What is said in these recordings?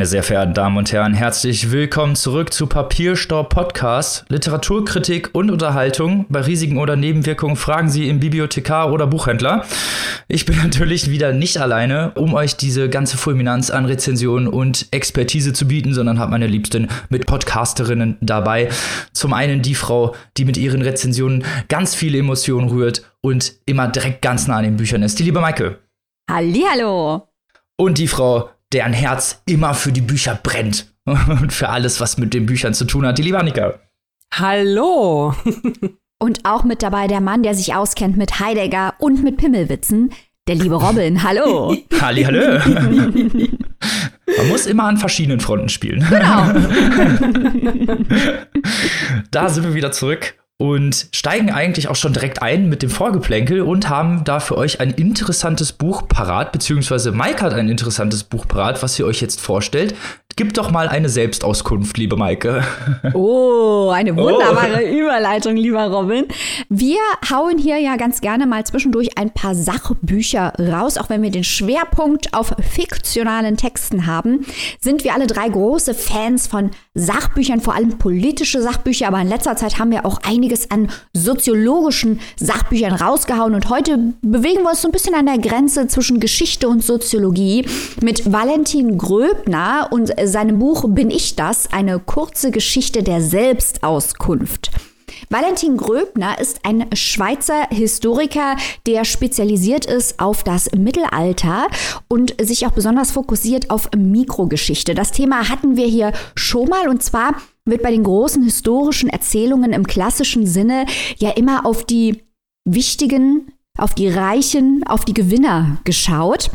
Meine sehr verehrten Damen und Herren, herzlich willkommen zurück zu Papierstaub Podcast. Literaturkritik und Unterhaltung. Bei Risiken oder Nebenwirkungen fragen Sie im Bibliothekar oder Buchhändler. Ich bin natürlich wieder nicht alleine, um euch diese ganze Fulminanz an Rezensionen und Expertise zu bieten, sondern habe meine Liebsten mit Podcasterinnen dabei. Zum einen die Frau, die mit ihren Rezensionen ganz viele Emotionen rührt und immer direkt ganz nah an den Büchern ist. Die liebe Maike. Hallihallo. Und die Frau, deren Herz immer für die Bücher brennt und für alles, was mit den Büchern zu tun hat. Die liebe Annika. Hallo. Und auch mit dabei der Mann, der sich auskennt mit Heidegger und mit Pimmelwitzen, der liebe Robin. Hallo. Halli, hallo. Man muss immer an verschiedenen Fronten spielen. Genau. da sind wir wieder zurück und steigen eigentlich auch schon direkt ein mit dem Vorgeplänkel und haben da für euch ein interessantes Buch parat, beziehungsweise Mike hat ein interessantes Buch parat, was sie euch jetzt vorstellt. Gib doch mal eine Selbstauskunft, liebe Maike. Oh, eine wunderbare oh. Überleitung, lieber Robin. Wir hauen hier ja ganz gerne mal zwischendurch ein paar Sachbücher raus, auch wenn wir den Schwerpunkt auf fiktionalen Texten haben. Sind wir alle drei große Fans von Sachbüchern, vor allem politische Sachbücher, aber in letzter Zeit haben wir auch einiges an soziologischen Sachbüchern rausgehauen und heute bewegen wir uns so ein bisschen an der Grenze zwischen Geschichte und Soziologie mit Valentin Gröbner und seinem Buch Bin ich das? Eine kurze Geschichte der Selbstauskunft. Valentin Gröbner ist ein Schweizer Historiker, der spezialisiert ist auf das Mittelalter und sich auch besonders fokussiert auf Mikrogeschichte. Das Thema hatten wir hier schon mal und zwar wird bei den großen historischen Erzählungen im klassischen Sinne ja immer auf die wichtigen, auf die Reichen, auf die Gewinner geschaut.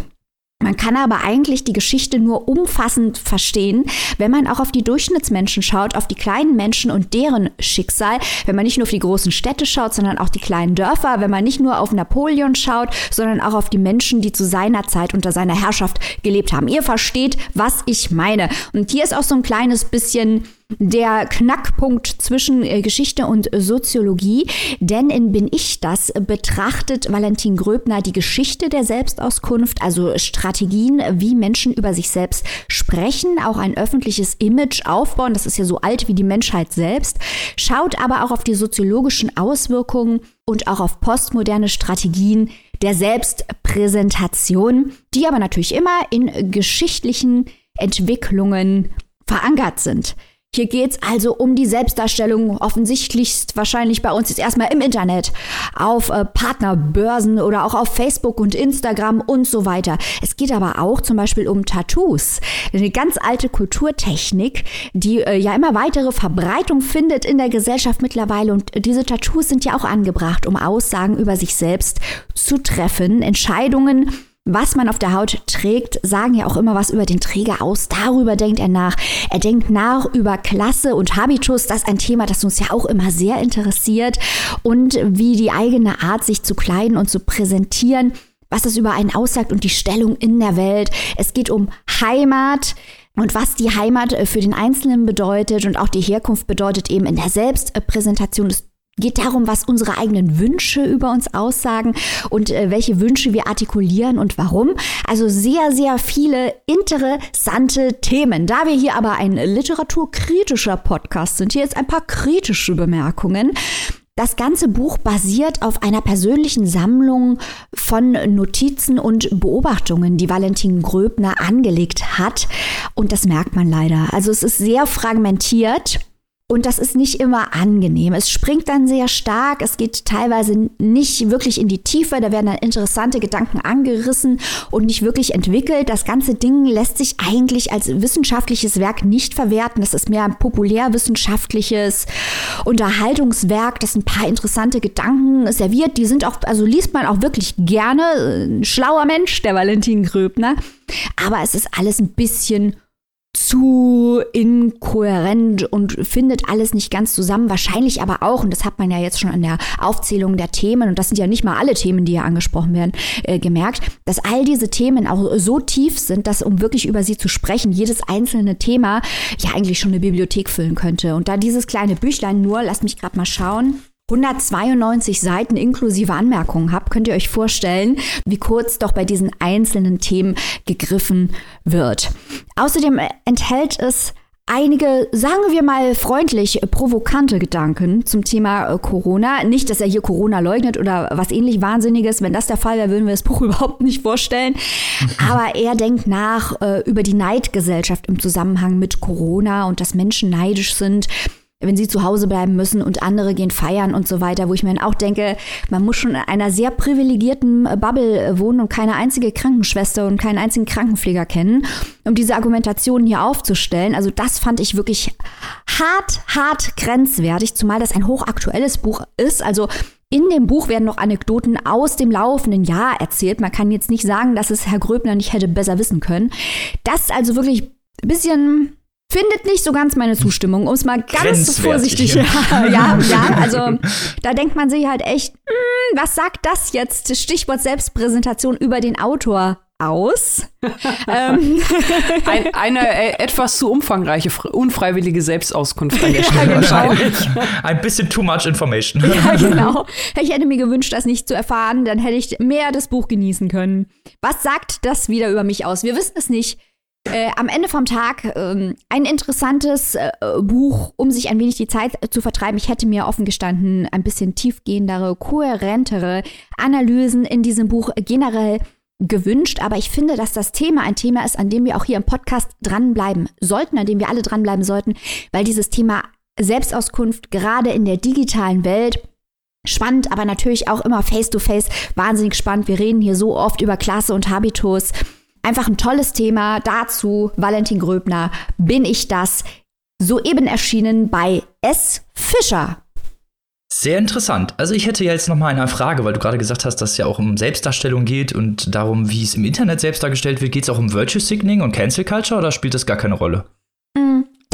Man kann aber eigentlich die Geschichte nur umfassend verstehen, wenn man auch auf die Durchschnittsmenschen schaut, auf die kleinen Menschen und deren Schicksal, wenn man nicht nur auf die großen Städte schaut, sondern auch die kleinen Dörfer, wenn man nicht nur auf Napoleon schaut, sondern auch auf die Menschen, die zu seiner Zeit unter seiner Herrschaft gelebt haben. Ihr versteht, was ich meine. Und hier ist auch so ein kleines bisschen der Knackpunkt zwischen äh, Geschichte und Soziologie, denn in Bin ich das betrachtet Valentin Gröbner die Geschichte der Selbstauskunft, also Strategien, wie Menschen über sich selbst sprechen, auch ein öffentliches Image aufbauen, das ist ja so alt wie die Menschheit selbst, schaut aber auch auf die soziologischen Auswirkungen und auch auf postmoderne Strategien der Selbstpräsentation, die aber natürlich immer in geschichtlichen Entwicklungen verankert sind. Hier geht es also um die Selbstdarstellung, offensichtlichst wahrscheinlich bei uns jetzt erstmal im Internet, auf äh, Partnerbörsen oder auch auf Facebook und Instagram und so weiter. Es geht aber auch zum Beispiel um Tattoos. Eine ganz alte Kulturtechnik, die äh, ja immer weitere Verbreitung findet in der Gesellschaft mittlerweile. Und diese Tattoos sind ja auch angebracht, um Aussagen über sich selbst zu treffen, Entscheidungen was man auf der Haut trägt, sagen ja auch immer was über den Träger aus. Darüber denkt er nach. Er denkt nach über Klasse und Habitus. Das ist ein Thema, das uns ja auch immer sehr interessiert. Und wie die eigene Art, sich zu kleiden und zu präsentieren, was das über einen aussagt und die Stellung in der Welt. Es geht um Heimat. Und was die Heimat für den Einzelnen bedeutet und auch die Herkunft bedeutet eben in der Selbstpräsentation des geht darum, was unsere eigenen Wünsche über uns aussagen und äh, welche Wünsche wir artikulieren und warum. Also sehr, sehr viele interessante Themen. Da wir hier aber ein literaturkritischer Podcast sind, hier jetzt ein paar kritische Bemerkungen. Das ganze Buch basiert auf einer persönlichen Sammlung von Notizen und Beobachtungen, die Valentin Gröbner angelegt hat. Und das merkt man leider. Also es ist sehr fragmentiert. Und das ist nicht immer angenehm. Es springt dann sehr stark, es geht teilweise nicht wirklich in die Tiefe, da werden dann interessante Gedanken angerissen und nicht wirklich entwickelt. Das ganze Ding lässt sich eigentlich als wissenschaftliches Werk nicht verwerten. Es ist mehr ein populärwissenschaftliches Unterhaltungswerk, das ein paar interessante Gedanken serviert. Die sind auch, also liest man auch wirklich gerne. Ein schlauer Mensch, der Valentin Gröbner. Aber es ist alles ein bisschen zu inkohärent und findet alles nicht ganz zusammen. Wahrscheinlich aber auch, und das hat man ja jetzt schon an der Aufzählung der Themen, und das sind ja nicht mal alle Themen, die hier angesprochen werden, äh, gemerkt, dass all diese Themen auch so tief sind, dass um wirklich über sie zu sprechen, jedes einzelne Thema ja eigentlich schon eine Bibliothek füllen könnte. Und da dieses kleine Büchlein nur, lasst mich gerade mal schauen, 192 Seiten inklusive Anmerkungen habt, könnt ihr euch vorstellen, wie kurz doch bei diesen einzelnen Themen gegriffen wird. Außerdem enthält es einige, sagen wir mal freundlich, provokante Gedanken zum Thema äh, Corona. Nicht, dass er hier Corona leugnet oder was ähnlich Wahnsinniges. Wenn das der Fall wäre, würden wir das Buch überhaupt nicht vorstellen. Aber er denkt nach äh, über die Neidgesellschaft im Zusammenhang mit Corona und dass Menschen neidisch sind wenn sie zu Hause bleiben müssen und andere gehen feiern und so weiter, wo ich mir dann auch denke, man muss schon in einer sehr privilegierten äh, Bubble äh, wohnen und keine einzige Krankenschwester und keinen einzigen Krankenpfleger kennen, um diese Argumentationen hier aufzustellen. Also das fand ich wirklich hart, hart grenzwertig, zumal das ein hochaktuelles Buch ist. Also in dem Buch werden noch Anekdoten aus dem laufenden Jahr erzählt. Man kann jetzt nicht sagen, dass es Herr Gröbner nicht hätte besser wissen können. Das ist also wirklich ein bisschen findet nicht so ganz meine Zustimmung, um es mal ganz vorsichtig. Ja, ja, ja, also da denkt man sich halt echt, hm, was sagt das jetzt? Stichwort Selbstpräsentation über den Autor aus. ähm. Ein, eine äh, etwas zu umfangreiche, unfreiwillige Selbstauskunft an der Stelle ja, genau. wahrscheinlich. Ein bisschen too much information. Ja, genau. Ich hätte mir gewünscht, das nicht zu erfahren, dann hätte ich mehr das Buch genießen können. Was sagt das wieder über mich aus? Wir wissen es nicht. Äh, am Ende vom Tag ähm, ein interessantes äh, Buch, um sich ein wenig die Zeit zu vertreiben. Ich hätte mir offen gestanden ein bisschen tiefgehendere, kohärentere Analysen in diesem Buch generell gewünscht, aber ich finde, dass das Thema ein Thema ist, an dem wir auch hier im Podcast dranbleiben sollten, an dem wir alle dranbleiben sollten, weil dieses Thema Selbstauskunft gerade in der digitalen Welt spannend, aber natürlich auch immer face-to-face -face, wahnsinnig spannend. Wir reden hier so oft über Klasse und Habitus. Einfach ein tolles Thema. Dazu Valentin Gröbner, bin ich das? Soeben erschienen bei S. Fischer. Sehr interessant. Also ich hätte jetzt noch mal eine Frage, weil du gerade gesagt hast, dass es ja auch um Selbstdarstellung geht und darum, wie es im Internet selbst dargestellt wird. Geht es auch um Virtue Signaling und Cancel Culture oder spielt das gar keine Rolle?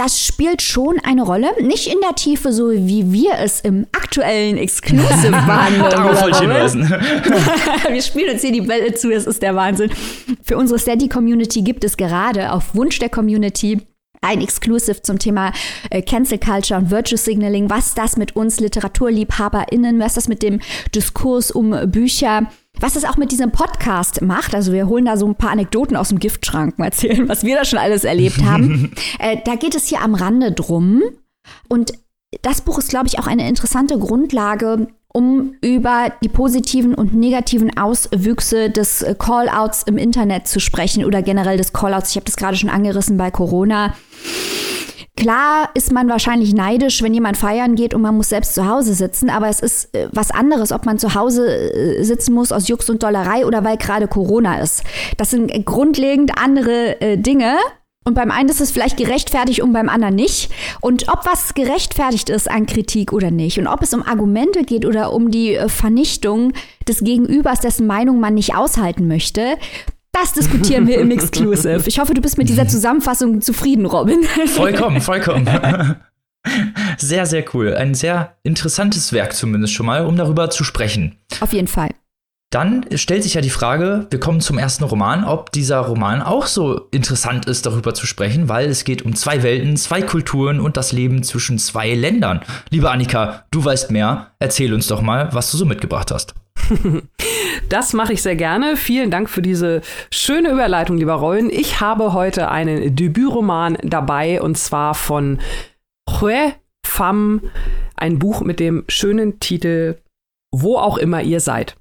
Das spielt schon eine Rolle. Nicht in der Tiefe, so wie wir es im aktuellen Exclusive behandeln. Darauf wollte ich hinweisen. wir spielen uns hier die Welle zu, das ist der Wahnsinn. Für unsere Steady-Community gibt es gerade auf Wunsch der Community ein Exclusive zum Thema äh, Cancel Culture und Virtue Signaling, was das mit uns LiteraturliebhaberInnen, was das mit dem Diskurs um Bücher was es auch mit diesem Podcast macht, also wir holen da so ein paar Anekdoten aus dem Giftschrank mal erzählen, was wir da schon alles erlebt haben. äh, da geht es hier am Rande drum. Und das Buch ist, glaube ich, auch eine interessante Grundlage, um über die positiven und negativen Auswüchse des Callouts im Internet zu sprechen oder generell des Callouts. Ich habe das gerade schon angerissen bei Corona. Klar ist man wahrscheinlich neidisch, wenn jemand feiern geht und man muss selbst zu Hause sitzen, aber es ist äh, was anderes, ob man zu Hause äh, sitzen muss aus Jux und Dollerei oder weil gerade Corona ist. Das sind grundlegend andere äh, Dinge. Und beim einen ist es vielleicht gerechtfertigt und beim anderen nicht. Und ob was gerechtfertigt ist an Kritik oder nicht und ob es um Argumente geht oder um die Vernichtung des Gegenübers, dessen Meinung man nicht aushalten möchte, das diskutieren wir im Exclusive. Ich hoffe, du bist mit dieser Zusammenfassung zufrieden, Robin. Vollkommen, vollkommen. Sehr, sehr cool. Ein sehr interessantes Werk zumindest schon mal, um darüber zu sprechen. Auf jeden Fall. Dann stellt sich ja die Frage, wir kommen zum ersten Roman, ob dieser Roman auch so interessant ist, darüber zu sprechen, weil es geht um zwei Welten, zwei Kulturen und das Leben zwischen zwei Ländern. Liebe Annika, du weißt mehr. Erzähl uns doch mal, was du so mitgebracht hast. Das mache ich sehr gerne. Vielen Dank für diese schöne Überleitung, lieber Rollen. Ich habe heute einen Debütroman dabei und zwar von Hue Pham, ein Buch mit dem schönen Titel Wo auch immer ihr seid.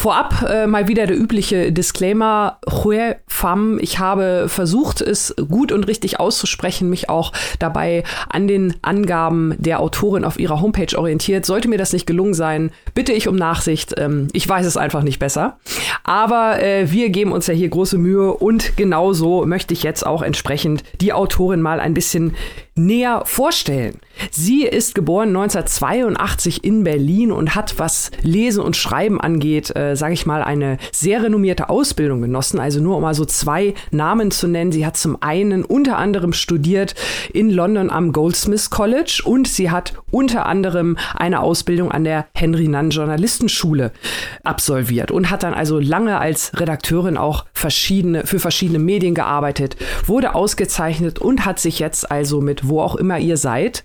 Vorab äh, mal wieder der übliche Disclaimer. Hue Pham. Ich habe versucht, es gut und richtig auszusprechen, mich auch dabei an den Angaben der Autorin auf ihrer Homepage orientiert. Sollte mir das nicht gelungen sein, bitte ich um Nachsicht. Ähm, ich weiß es einfach nicht besser. Aber äh, wir geben uns ja hier große Mühe und genauso möchte ich jetzt auch entsprechend die Autorin mal ein bisschen näher vorstellen. Sie ist geboren 1982 in Berlin und hat, was Lesen und Schreiben angeht, äh, sage ich mal, eine sehr renommierte Ausbildung genossen. Also nur um mal so zwei Namen zu nennen. Sie hat zum einen unter anderem studiert in London am Goldsmiths College und sie hat unter anderem eine Ausbildung an der Henry Nunn Journalistenschule absolviert und hat dann also lange als Redakteurin auch verschiedene, für verschiedene Medien gearbeitet, wurde ausgezeichnet und hat sich jetzt also mit wo auch immer ihr seid,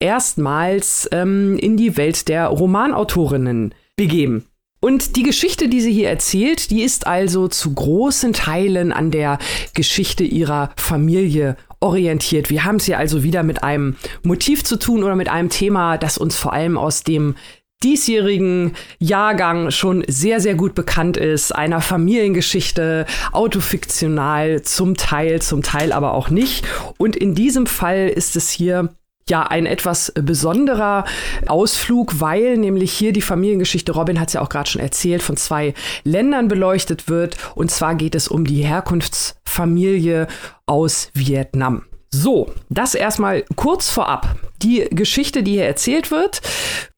erstmals ähm, in die Welt der Romanautorinnen begeben. Und die Geschichte, die sie hier erzählt, die ist also zu großen Teilen an der Geschichte ihrer Familie orientiert. Wir haben es hier also wieder mit einem Motiv zu tun oder mit einem Thema, das uns vor allem aus dem diesjährigen Jahrgang schon sehr, sehr gut bekannt ist, einer Familiengeschichte, autofiktional zum Teil, zum Teil aber auch nicht. Und in diesem Fall ist es hier ja ein etwas besonderer Ausflug, weil nämlich hier die Familiengeschichte, Robin hat es ja auch gerade schon erzählt, von zwei Ländern beleuchtet wird. Und zwar geht es um die Herkunftsfamilie aus Vietnam. So, das erstmal kurz vorab. Die Geschichte, die hier erzählt wird,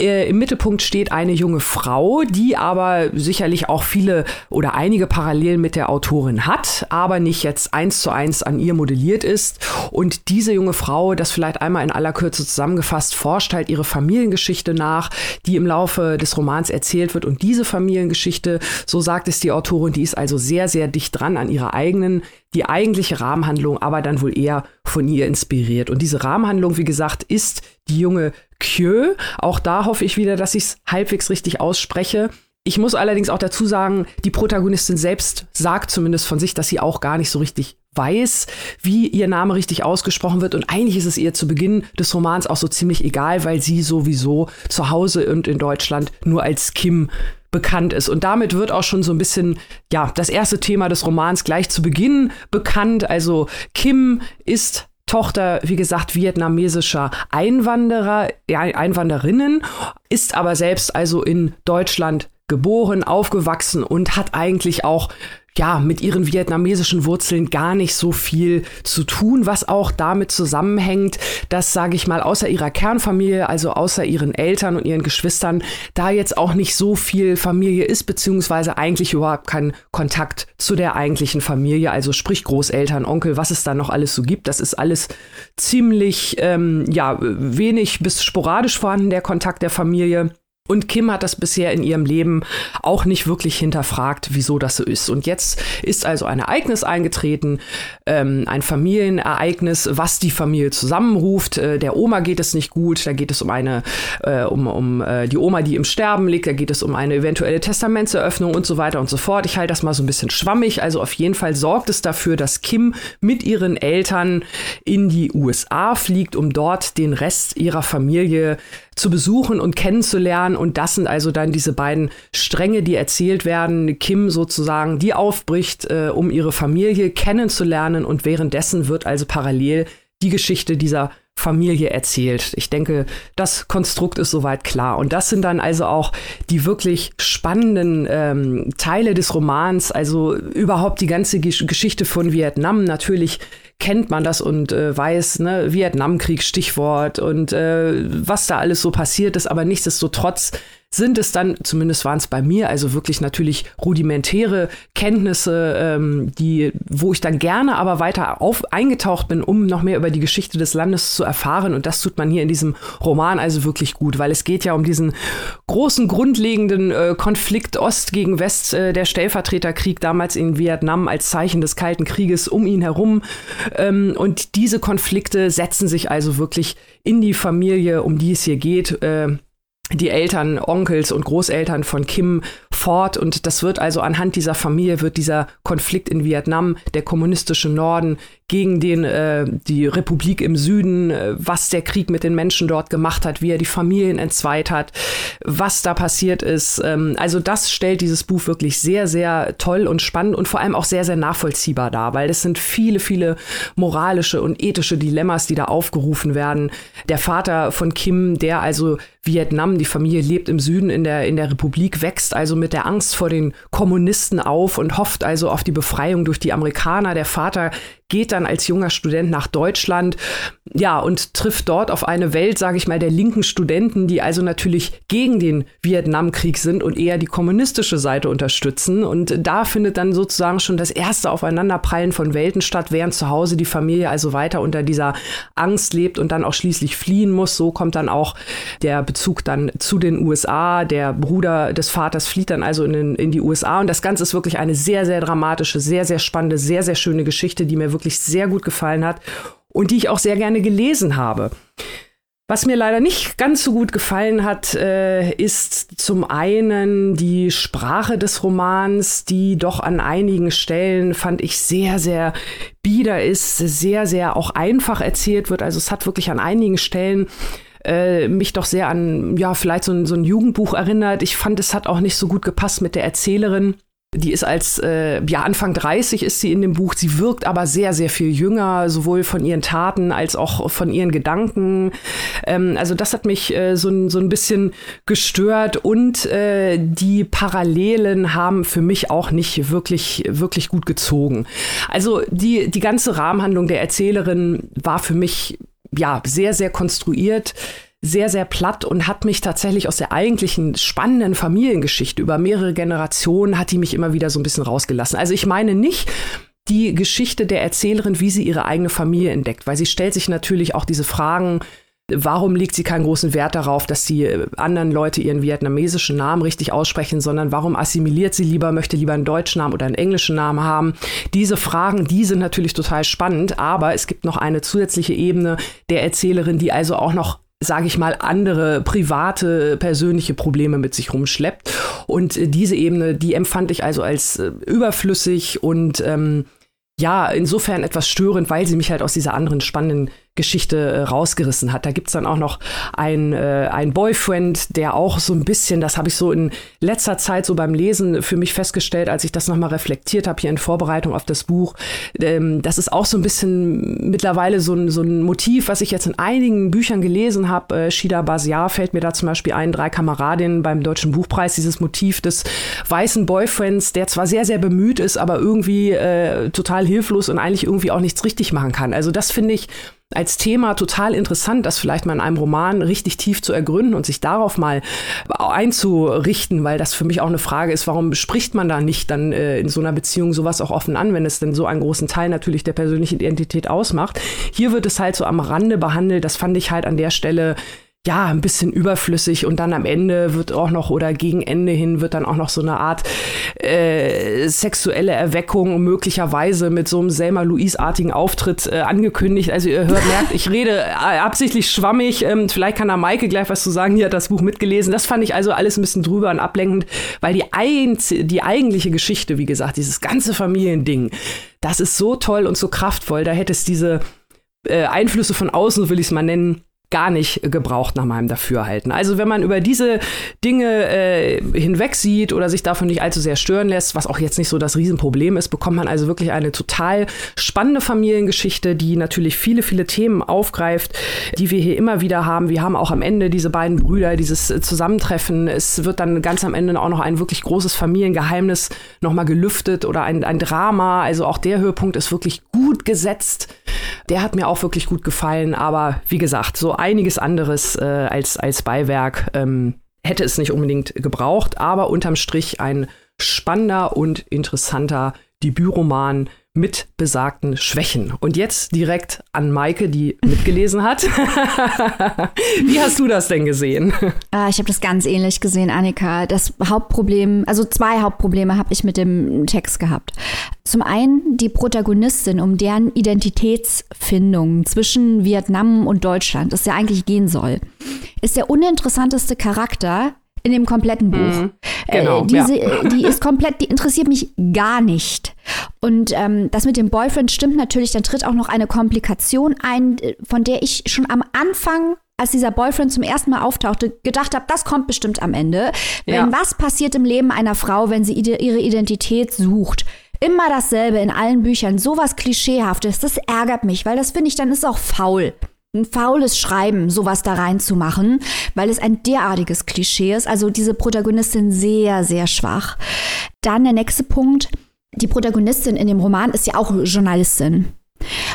äh, im Mittelpunkt steht eine junge Frau, die aber sicherlich auch viele oder einige Parallelen mit der Autorin hat, aber nicht jetzt eins zu eins an ihr modelliert ist. Und diese junge Frau, das vielleicht einmal in aller Kürze zusammengefasst, forscht halt ihre Familiengeschichte nach, die im Laufe des Romans erzählt wird. Und diese Familiengeschichte, so sagt es die Autorin, die ist also sehr, sehr dicht dran an ihrer eigenen die eigentliche Rahmenhandlung aber dann wohl eher von ihr inspiriert. Und diese Rahmenhandlung, wie gesagt, ist die junge Kjö. Auch da hoffe ich wieder, dass ich es halbwegs richtig ausspreche. Ich muss allerdings auch dazu sagen, die Protagonistin selbst sagt zumindest von sich, dass sie auch gar nicht so richtig weiß, wie ihr Name richtig ausgesprochen wird. Und eigentlich ist es ihr zu Beginn des Romans auch so ziemlich egal, weil sie sowieso zu Hause und in Deutschland nur als Kim bekannt ist. Und damit wird auch schon so ein bisschen, ja, das erste Thema des Romans gleich zu Beginn bekannt. Also Kim ist Tochter, wie gesagt, vietnamesischer Einwanderer, ja, Einwanderinnen, ist aber selbst also in Deutschland geboren, aufgewachsen und hat eigentlich auch ja, mit ihren vietnamesischen Wurzeln gar nicht so viel zu tun, was auch damit zusammenhängt, dass, sage ich mal, außer ihrer Kernfamilie, also außer ihren Eltern und ihren Geschwistern, da jetzt auch nicht so viel Familie ist, beziehungsweise eigentlich überhaupt kein Kontakt zu der eigentlichen Familie, also sprich Großeltern, Onkel, was es da noch alles so gibt. Das ist alles ziemlich, ähm, ja, wenig bis sporadisch vorhanden, der Kontakt der Familie. Und Kim hat das bisher in ihrem Leben auch nicht wirklich hinterfragt, wieso das so ist. Und jetzt ist also ein Ereignis eingetreten, ähm, ein Familienereignis, was die Familie zusammenruft. Äh, der Oma geht es nicht gut, da geht es um eine, äh, um, um äh, die Oma, die im Sterben liegt, da geht es um eine eventuelle Testamentseröffnung und so weiter und so fort. Ich halte das mal so ein bisschen schwammig. Also auf jeden Fall sorgt es dafür, dass Kim mit ihren Eltern in die USA fliegt, um dort den Rest ihrer Familie zu besuchen und kennenzulernen. Und das sind also dann diese beiden Stränge, die erzählt werden. Kim sozusagen, die aufbricht, äh, um ihre Familie kennenzulernen. Und währenddessen wird also parallel die Geschichte dieser Familie erzählt. Ich denke, das Konstrukt ist soweit klar. Und das sind dann also auch die wirklich spannenden ähm, Teile des Romans, also überhaupt die ganze Geschichte von Vietnam. Natürlich kennt man das und äh, weiß, ne, Vietnamkrieg, Stichwort und äh, was da alles so passiert ist, aber nichtsdestotrotz sind es dann, zumindest waren es bei mir, also wirklich natürlich rudimentäre Kenntnisse, ähm, die, wo ich dann gerne aber weiter auf, eingetaucht bin, um noch mehr über die Geschichte des Landes zu erfahren. Und das tut man hier in diesem Roman also wirklich gut, weil es geht ja um diesen großen, grundlegenden äh, Konflikt Ost gegen West, äh, der Stellvertreterkrieg damals in Vietnam als Zeichen des Kalten Krieges um ihn herum. Ähm, und diese Konflikte setzen sich also wirklich in die Familie, um die es hier geht. Äh, die Eltern, Onkels und Großeltern von Kim fort und das wird also anhand dieser Familie wird dieser Konflikt in Vietnam, der kommunistische Norden gegen den äh, die Republik im Süden, äh, was der Krieg mit den Menschen dort gemacht hat, wie er die Familien entzweit hat, was da passiert ist. Ähm, also das stellt dieses Buch wirklich sehr sehr toll und spannend und vor allem auch sehr sehr nachvollziehbar dar, weil es sind viele viele moralische und ethische Dilemmas, die da aufgerufen werden. Der Vater von Kim, der also Vietnam, die Familie lebt im Süden in der in der Republik, wächst also mit der Angst vor den Kommunisten auf und hofft also auf die Befreiung durch die Amerikaner. Der Vater geht dann als junger Student nach Deutschland, ja, und trifft dort auf eine Welt, sage ich mal, der linken Studenten, die also natürlich gegen den Vietnamkrieg sind und eher die kommunistische Seite unterstützen. Und da findet dann sozusagen schon das erste Aufeinanderprallen von Welten statt, während zu Hause die Familie also weiter unter dieser Angst lebt und dann auch schließlich fliehen muss. So kommt dann auch der Bezug dann zu den USA. Der Bruder des Vaters flieht dann also in, in die USA. Und das Ganze ist wirklich eine sehr, sehr dramatische, sehr, sehr spannende, sehr, sehr schöne Geschichte, die mir wirklich wirklich sehr gut gefallen hat und die ich auch sehr gerne gelesen habe. Was mir leider nicht ganz so gut gefallen hat, äh, ist zum einen die Sprache des Romans, die doch an einigen Stellen fand ich sehr, sehr bieder ist, sehr, sehr auch einfach erzählt wird. Also es hat wirklich an einigen Stellen äh, mich doch sehr an, ja, vielleicht so ein, so ein Jugendbuch erinnert. Ich fand, es hat auch nicht so gut gepasst mit der Erzählerin. Die ist als, äh, ja, Anfang 30 ist sie in dem Buch. Sie wirkt aber sehr, sehr viel jünger, sowohl von ihren Taten als auch von ihren Gedanken. Ähm, also das hat mich äh, so, so ein bisschen gestört und äh, die Parallelen haben für mich auch nicht wirklich, wirklich gut gezogen. Also die, die ganze Rahmenhandlung der Erzählerin war für mich, ja, sehr, sehr konstruiert sehr, sehr platt und hat mich tatsächlich aus der eigentlichen spannenden Familiengeschichte über mehrere Generationen, hat die mich immer wieder so ein bisschen rausgelassen. Also ich meine nicht, die Geschichte der Erzählerin, wie sie ihre eigene Familie entdeckt, weil sie stellt sich natürlich auch diese Fragen, warum legt sie keinen großen Wert darauf, dass die äh, anderen Leute ihren vietnamesischen Namen richtig aussprechen, sondern warum assimiliert sie lieber, möchte lieber einen deutschen Namen oder einen englischen Namen haben. Diese Fragen, die sind natürlich total spannend, aber es gibt noch eine zusätzliche Ebene der Erzählerin, die also auch noch sage ich mal, andere private, persönliche Probleme mit sich rumschleppt. Und äh, diese Ebene, die empfand ich also als äh, überflüssig und ähm, ja, insofern etwas störend, weil sie mich halt aus dieser anderen spannenden Geschichte äh, rausgerissen hat. Da gibt's dann auch noch ein, äh, ein Boyfriend, der auch so ein bisschen, das habe ich so in letzter Zeit so beim Lesen für mich festgestellt, als ich das nochmal reflektiert habe hier in Vorbereitung auf das Buch. Ähm, das ist auch so ein bisschen mittlerweile so ein, so ein Motiv, was ich jetzt in einigen Büchern gelesen habe. Äh, Shida Basiar fällt mir da zum Beispiel ein, drei Kameradinnen beim Deutschen Buchpreis, dieses Motiv des weißen Boyfriends, der zwar sehr, sehr bemüht ist, aber irgendwie äh, total hilflos und eigentlich irgendwie auch nichts richtig machen kann. Also das finde ich als Thema total interessant, das vielleicht mal in einem Roman richtig tief zu ergründen und sich darauf mal einzurichten, weil das für mich auch eine Frage ist, warum spricht man da nicht dann äh, in so einer Beziehung sowas auch offen an, wenn es denn so einen großen Teil natürlich der persönlichen Identität ausmacht. Hier wird es halt so am Rande behandelt, das fand ich halt an der Stelle ja, ein bisschen überflüssig und dann am Ende wird auch noch oder gegen Ende hin wird dann auch noch so eine Art äh, sexuelle Erweckung möglicherweise mit so einem Selma Louise-artigen Auftritt äh, angekündigt. Also ihr hört, merkt, ich rede äh, absichtlich schwammig. Ähm, vielleicht kann da Maike gleich was zu sagen. Die hat das Buch mitgelesen. Das fand ich also alles ein bisschen drüber und ablenkend, weil die, ein, die eigentliche Geschichte, wie gesagt, dieses ganze Familiending, das ist so toll und so kraftvoll. Da hätte es diese äh, Einflüsse von außen, will ich es mal nennen, gar nicht gebraucht nach meinem Dafürhalten. Also wenn man über diese Dinge äh, hinweg sieht oder sich davon nicht allzu sehr stören lässt, was auch jetzt nicht so das Riesenproblem ist, bekommt man also wirklich eine total spannende Familiengeschichte, die natürlich viele, viele Themen aufgreift, die wir hier immer wieder haben. Wir haben auch am Ende diese beiden Brüder, dieses Zusammentreffen. Es wird dann ganz am Ende auch noch ein wirklich großes Familiengeheimnis nochmal gelüftet oder ein, ein Drama. Also auch der Höhepunkt ist wirklich gut gesetzt. Der hat mir auch wirklich gut gefallen. Aber wie gesagt, so einiges anderes äh, als, als Beiwerk ähm, hätte es nicht unbedingt gebraucht. Aber unterm Strich ein spannender und interessanter Debütroman mit besagten Schwächen. Und jetzt direkt an Maike, die mitgelesen hat. Wie hast du das denn gesehen? Äh, ich habe das ganz ähnlich gesehen, Annika. Das Hauptproblem, also zwei Hauptprobleme habe ich mit dem Text gehabt. Zum einen die Protagonistin, um deren Identitätsfindung zwischen Vietnam und Deutschland es ja eigentlich gehen soll, ist der uninteressanteste Charakter in dem kompletten Buch. Mhm, genau, äh, diese, ja. die ist komplett, die interessiert mich gar nicht. Und ähm, das mit dem Boyfriend stimmt natürlich, dann tritt auch noch eine Komplikation ein, von der ich schon am Anfang als dieser Boyfriend zum ersten Mal auftauchte, gedacht habe, das kommt bestimmt am Ende. Wenn ja. was passiert im Leben einer Frau, wenn sie ihre Identität sucht? Immer dasselbe in allen Büchern, sowas Klischeehaftes, das ärgert mich, weil das finde ich, dann ist auch faul ein faules Schreiben, sowas da reinzumachen, weil es ein derartiges Klischee ist. Also diese Protagonistin sehr, sehr schwach. Dann der nächste Punkt. Die Protagonistin in dem Roman ist ja auch Journalistin.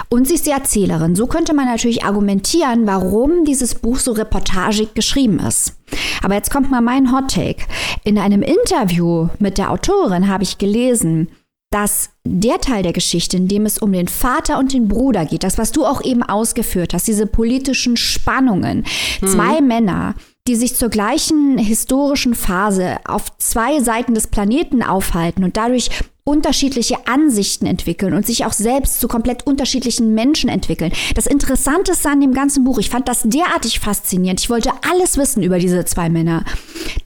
Und sie ist die Erzählerin. So könnte man natürlich argumentieren, warum dieses Buch so reportagig geschrieben ist. Aber jetzt kommt mal mein Hot Take. In einem Interview mit der Autorin habe ich gelesen, dass der Teil der Geschichte, in dem es um den Vater und den Bruder geht, das, was du auch eben ausgeführt hast, diese politischen Spannungen, mhm. zwei Männer, die sich zur gleichen historischen Phase auf zwei Seiten des Planeten aufhalten und dadurch unterschiedliche Ansichten entwickeln und sich auch selbst zu komplett unterschiedlichen Menschen entwickeln. Das Interessanteste an dem ganzen Buch, ich fand das derartig faszinierend. Ich wollte alles wissen über diese zwei Männer.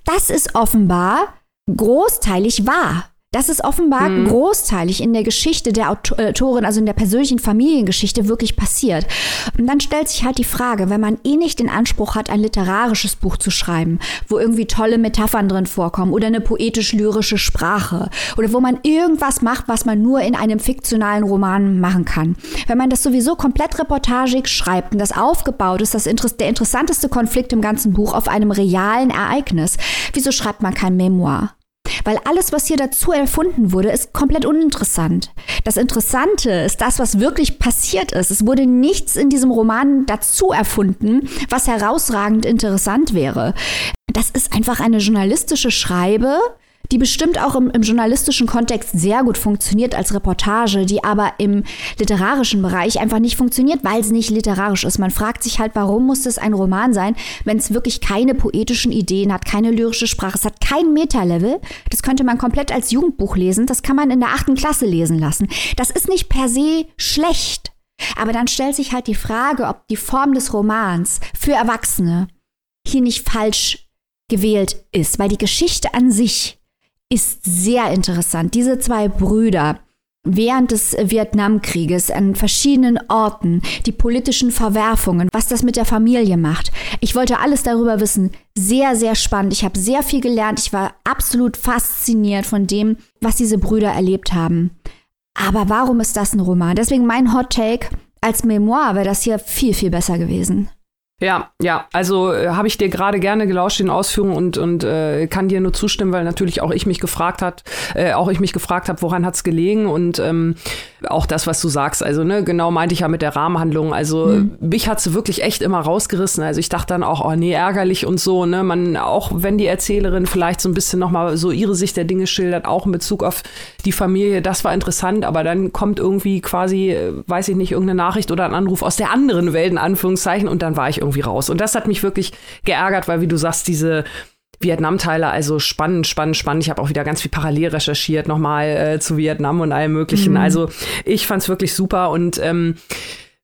Das ist offenbar großteilig wahr. Das ist offenbar mhm. großteilig in der Geschichte der Autorin, also in der persönlichen Familiengeschichte wirklich passiert. Und dann stellt sich halt die Frage, wenn man eh nicht den Anspruch hat, ein literarisches Buch zu schreiben, wo irgendwie tolle Metaphern drin vorkommen oder eine poetisch-lyrische Sprache oder wo man irgendwas macht, was man nur in einem fiktionalen Roman machen kann. Wenn man das sowieso komplett reportagig schreibt und das aufgebaut ist, das der interessanteste Konflikt im ganzen Buch auf einem realen Ereignis, wieso schreibt man kein Memoir? Weil alles, was hier dazu erfunden wurde, ist komplett uninteressant. Das Interessante ist das, was wirklich passiert ist. Es wurde nichts in diesem Roman dazu erfunden, was herausragend interessant wäre. Das ist einfach eine journalistische Schreibe, die bestimmt auch im, im, journalistischen Kontext sehr gut funktioniert als Reportage, die aber im literarischen Bereich einfach nicht funktioniert, weil es nicht literarisch ist. Man fragt sich halt, warum muss es ein Roman sein, wenn es wirklich keine poetischen Ideen hat, keine lyrische Sprache, es hat kein Meta-Level. Das könnte man komplett als Jugendbuch lesen, das kann man in der achten Klasse lesen lassen. Das ist nicht per se schlecht. Aber dann stellt sich halt die Frage, ob die Form des Romans für Erwachsene hier nicht falsch gewählt ist, weil die Geschichte an sich ist sehr interessant. Diese zwei Brüder während des Vietnamkrieges an verschiedenen Orten, die politischen Verwerfungen, was das mit der Familie macht. Ich wollte alles darüber wissen. Sehr, sehr spannend. Ich habe sehr viel gelernt. Ich war absolut fasziniert von dem, was diese Brüder erlebt haben. Aber warum ist das ein Roman? Deswegen mein Hot Take. Als Memoir wäre das hier viel, viel besser gewesen. Ja, ja, also äh, habe ich dir gerade gerne gelauscht in Ausführungen und und äh, kann dir nur zustimmen, weil natürlich auch ich mich gefragt hat, äh, auch ich mich gefragt habe, woran hat's gelegen und ähm, auch das, was du sagst, also ne, genau meinte ich ja mit der Rahmenhandlung. Also mhm. mich hat's wirklich echt immer rausgerissen. Also ich dachte dann auch, oh nee, ärgerlich und so. Ne, man auch wenn die Erzählerin vielleicht so ein bisschen noch mal so ihre Sicht der Dinge schildert, auch in Bezug auf die Familie, das war interessant. Aber dann kommt irgendwie quasi, äh, weiß ich nicht, irgendeine Nachricht oder ein Anruf aus der anderen Welt in Anführungszeichen und dann war ich irgendwie raus. Und das hat mich wirklich geärgert, weil, wie du sagst, diese Vietnam-Teile, also spannend, spannend, spannend. Ich habe auch wieder ganz viel parallel recherchiert, nochmal äh, zu Vietnam und allem Möglichen. Mhm. Also ich fand es wirklich super und ähm,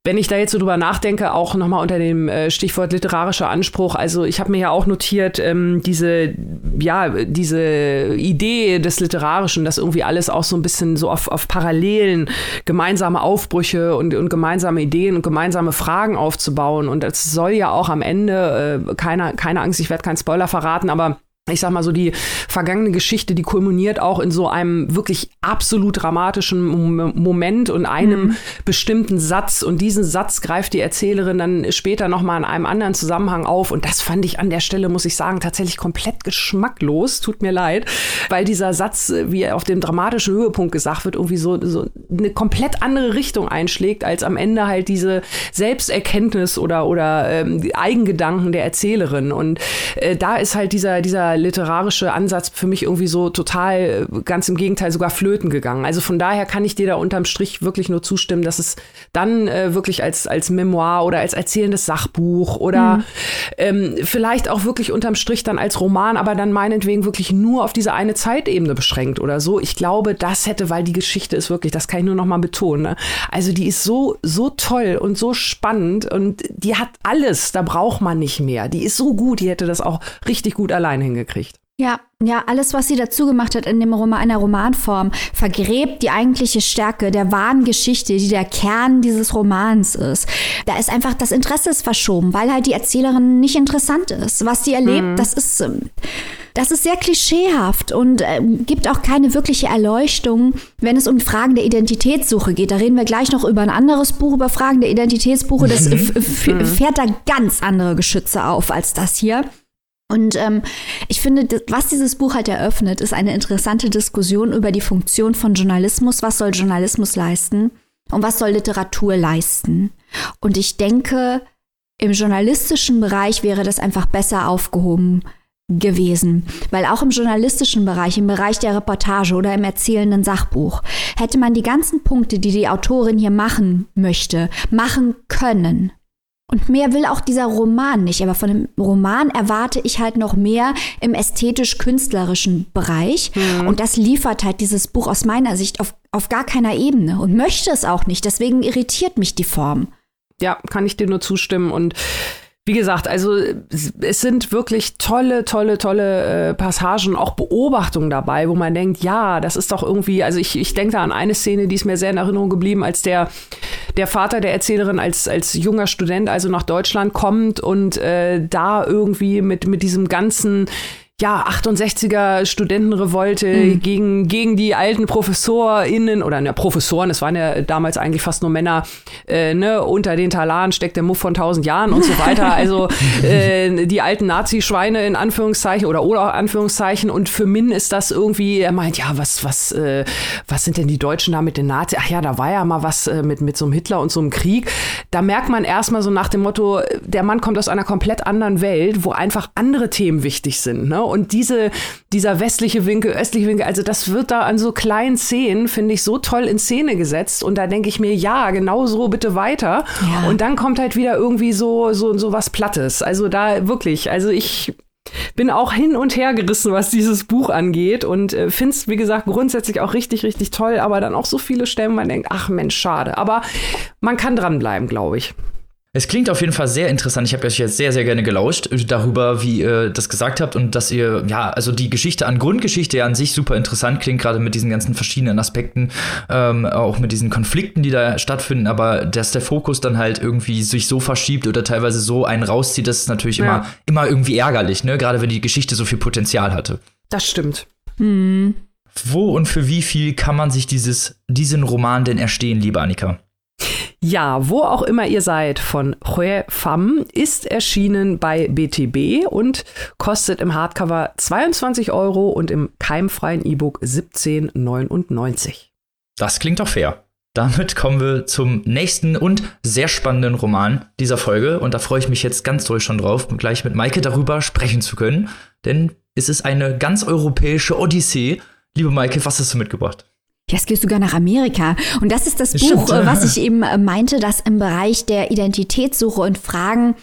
wenn ich da jetzt so drüber nachdenke, auch nochmal unter dem äh, Stichwort literarischer Anspruch, also ich habe mir ja auch notiert, ähm, diese, ja, diese Idee des Literarischen, dass irgendwie alles auch so ein bisschen so auf, auf Parallelen, gemeinsame Aufbrüche und, und gemeinsame Ideen und gemeinsame Fragen aufzubauen. Und das soll ja auch am Ende, äh, keine, keine Angst, ich werde keinen Spoiler verraten, aber ich sag mal so, die vergangene Geschichte, die kulminiert auch in so einem wirklich absolut dramatischen Moment und einem mhm. bestimmten Satz. Und diesen Satz greift die Erzählerin dann später nochmal in einem anderen Zusammenhang auf. Und das fand ich an der Stelle, muss ich sagen, tatsächlich komplett geschmacklos. Tut mir leid, weil dieser Satz, wie er auf dem dramatischen Höhepunkt gesagt wird, irgendwie so, so eine komplett andere Richtung einschlägt, als am Ende halt diese Selbsterkenntnis oder, oder ähm, Eigengedanken der Erzählerin. Und äh, da ist halt dieser, dieser literarische Ansatz für mich irgendwie so total, ganz im Gegenteil, sogar flöten gegangen. Also von daher kann ich dir da unterm Strich wirklich nur zustimmen, dass es dann äh, wirklich als, als Memoir oder als erzählendes Sachbuch oder mhm. ähm, vielleicht auch wirklich unterm Strich dann als Roman, aber dann meinetwegen wirklich nur auf diese eine Zeitebene beschränkt oder so. Ich glaube, das hätte, weil die Geschichte ist wirklich, das kann ich nur noch mal betonen. Ne? Also die ist so, so toll und so spannend und die hat alles, da braucht man nicht mehr. Die ist so gut, die hätte das auch richtig gut allein hingekriegt gekriegt. Ja, ja, alles, was sie dazu gemacht hat in dem Roman, einer Romanform, vergräbt die eigentliche Stärke der wahren Geschichte, die der Kern dieses Romans ist. Da ist einfach das Interesse ist verschoben, weil halt die Erzählerin nicht interessant ist. Was sie erlebt, mhm. das ist, ähm, das ist sehr klischeehaft und äh, gibt auch keine wirkliche Erleuchtung, wenn es um Fragen der Identitätssuche geht. Da reden wir gleich noch über ein anderes Buch, über Fragen der Identitätsbuche. Das mhm. mhm. fährt da ganz andere Geschütze auf als das hier. Und ähm, ich finde, was dieses Buch halt eröffnet, ist eine interessante Diskussion über die Funktion von Journalismus. Was soll Journalismus leisten und was soll Literatur leisten? Und ich denke, im journalistischen Bereich wäre das einfach besser aufgehoben gewesen, weil auch im journalistischen Bereich, im Bereich der Reportage oder im erzählenden Sachbuch, hätte man die ganzen Punkte, die die Autorin hier machen möchte, machen können. Und mehr will auch dieser Roman nicht. Aber von dem Roman erwarte ich halt noch mehr im ästhetisch-künstlerischen Bereich. Mhm. Und das liefert halt dieses Buch aus meiner Sicht auf, auf gar keiner Ebene und möchte es auch nicht. Deswegen irritiert mich die Form. Ja, kann ich dir nur zustimmen. Und wie gesagt, also es sind wirklich tolle, tolle, tolle äh, Passagen, auch Beobachtungen dabei, wo man denkt, ja, das ist doch irgendwie, also ich, ich denke da an eine Szene, die ist mir sehr in Erinnerung geblieben, als der, der Vater der Erzählerin als, als junger Student also nach Deutschland kommt und äh, da irgendwie mit, mit diesem ganzen ja, 68er Studentenrevolte mhm. gegen, gegen die alten ProfessorInnen oder ne, Professoren, es waren ja damals eigentlich fast nur Männer, äh, ne, unter den Talaren steckt der Muff von tausend Jahren und so weiter. Also äh, die alten Nazi-Schweine in Anführungszeichen oder oder Anführungszeichen. Und für Min ist das irgendwie, er meint, ja, was, was, äh, was sind denn die Deutschen da mit den Nazis? Ach ja, da war ja mal was äh, mit, mit so einem Hitler und so einem Krieg. Da merkt man erstmal so nach dem Motto, der Mann kommt aus einer komplett anderen Welt, wo einfach andere Themen wichtig sind. Ne? Und diese, dieser westliche Winkel, östliche Winkel, also das wird da an so kleinen Szenen, finde ich, so toll in Szene gesetzt. Und da denke ich mir, ja, genau so bitte weiter. Ja. Und dann kommt halt wieder irgendwie so, so, so was Plattes. Also da wirklich, also ich bin auch hin und her gerissen, was dieses Buch angeht und äh, finde es, wie gesagt, grundsätzlich auch richtig, richtig toll, aber dann auch so viele Stellen, man denkt, ach Mensch, schade. Aber man kann dranbleiben, glaube ich. Es klingt auf jeden Fall sehr interessant. Ich habe euch jetzt sehr, sehr gerne gelauscht äh, darüber, wie ihr das gesagt habt und dass ihr, ja, also die Geschichte an Grundgeschichte ja an sich super interessant klingt, gerade mit diesen ganzen verschiedenen Aspekten, ähm, auch mit diesen Konflikten, die da stattfinden, aber dass der Fokus dann halt irgendwie sich so verschiebt oder teilweise so einen rauszieht, das ist natürlich ja. immer, immer irgendwie ärgerlich, ne? Gerade wenn die Geschichte so viel Potenzial hatte. Das stimmt. Mhm. Wo und für wie viel kann man sich dieses, diesen Roman denn erstehen, liebe Annika? Ja, wo auch immer ihr seid von Hue Pham ist erschienen bei BTB und kostet im Hardcover 22 Euro und im keimfreien E-Book 17,99. Das klingt doch fair. Damit kommen wir zum nächsten und sehr spannenden Roman dieser Folge. Und da freue ich mich jetzt ganz doll schon drauf, gleich mit Maike darüber sprechen zu können. Denn es ist eine ganz europäische Odyssee. Liebe Maike, was hast du mitgebracht? Jetzt gehst du sogar nach Amerika. Und das ist das Stimmt. Buch, äh, was ich eben äh, meinte, das im Bereich der Identitätssuche und Fragen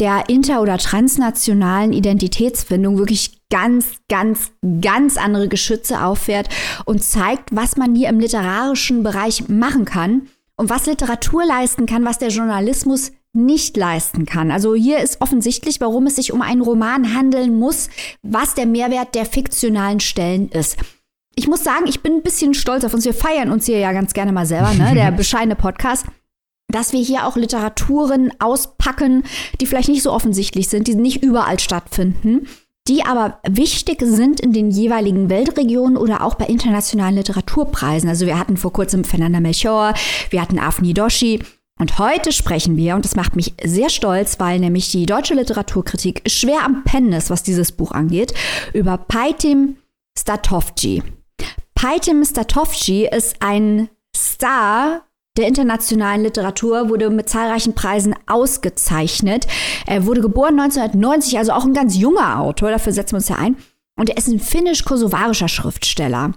der inter- oder transnationalen Identitätsfindung wirklich ganz, ganz, ganz andere Geschütze auffährt und zeigt, was man hier im literarischen Bereich machen kann und was Literatur leisten kann, was der Journalismus nicht leisten kann. Also hier ist offensichtlich, warum es sich um einen Roman handeln muss, was der Mehrwert der fiktionalen Stellen ist ich muss sagen, ich bin ein bisschen stolz auf uns. Wir feiern uns hier ja ganz gerne mal selber, ne? Der bescheidene Podcast dass wir hier auch Literaturen auspacken, die vielleicht nicht so offensichtlich sind, die nicht überall stattfinden, die aber wichtig sind in den jeweiligen Weltregionen oder auch bei internationalen Literaturpreisen. Also wir hatten vor kurzem Fernanda Melchior, wir hatten Afni Doshi. Und heute sprechen wir, und das macht mich sehr stolz, weil nämlich die deutsche Literaturkritik schwer am Pennen ist, was dieses Buch angeht, über Paitim Statovci. Paitim Statovci ist ein Star der internationalen Literatur, wurde mit zahlreichen Preisen ausgezeichnet. Er wurde geboren 1990, also auch ein ganz junger Autor, dafür setzen wir uns ja ein. Und er ist ein finnisch-kosovarischer Schriftsteller.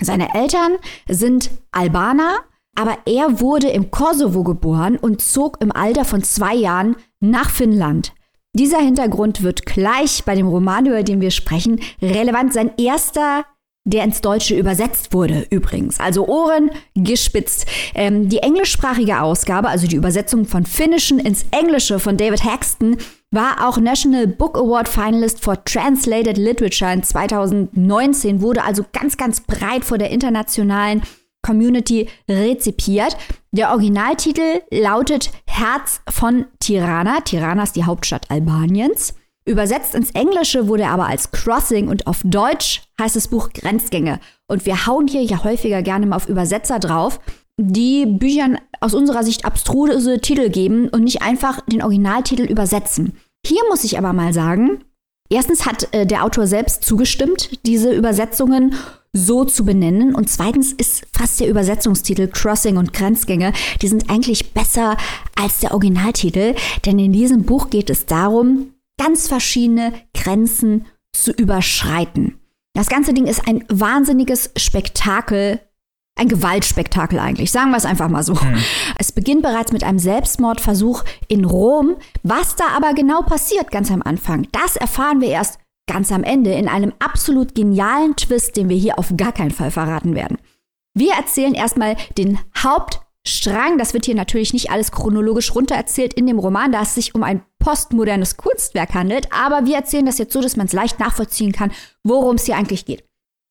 Seine Eltern sind Albaner, aber er wurde im Kosovo geboren und zog im Alter von zwei Jahren nach Finnland. Dieser Hintergrund wird gleich bei dem Roman, über den wir sprechen, relevant. Sein erster der ins Deutsche übersetzt wurde übrigens. Also Ohren gespitzt. Ähm, die englischsprachige Ausgabe, also die Übersetzung von Finnischen ins Englische von David Haxton, war auch National Book Award Finalist for Translated Literature in 2019, wurde also ganz, ganz breit vor der internationalen Community rezipiert. Der Originaltitel lautet Herz von Tirana. Tirana ist die Hauptstadt Albaniens. Übersetzt ins Englische wurde er aber als Crossing und auf Deutsch heißt das Buch Grenzgänge. Und wir hauen hier ja häufiger gerne mal auf Übersetzer drauf, die Büchern aus unserer Sicht abstruse Titel geben und nicht einfach den Originaltitel übersetzen. Hier muss ich aber mal sagen, erstens hat äh, der Autor selbst zugestimmt, diese Übersetzungen so zu benennen. Und zweitens ist fast der Übersetzungstitel Crossing und Grenzgänge, die sind eigentlich besser als der Originaltitel, denn in diesem Buch geht es darum, ganz verschiedene Grenzen zu überschreiten. Das ganze Ding ist ein wahnsinniges Spektakel, ein Gewaltspektakel eigentlich, sagen wir es einfach mal so. Hm. Es beginnt bereits mit einem Selbstmordversuch in Rom. Was da aber genau passiert ganz am Anfang, das erfahren wir erst ganz am Ende in einem absolut genialen Twist, den wir hier auf gar keinen Fall verraten werden. Wir erzählen erstmal den Hauptstrang. Das wird hier natürlich nicht alles chronologisch runtererzählt in dem Roman, da es sich um ein postmodernes Kunstwerk handelt. Aber wir erzählen das jetzt so, dass man es leicht nachvollziehen kann, worum es hier eigentlich geht.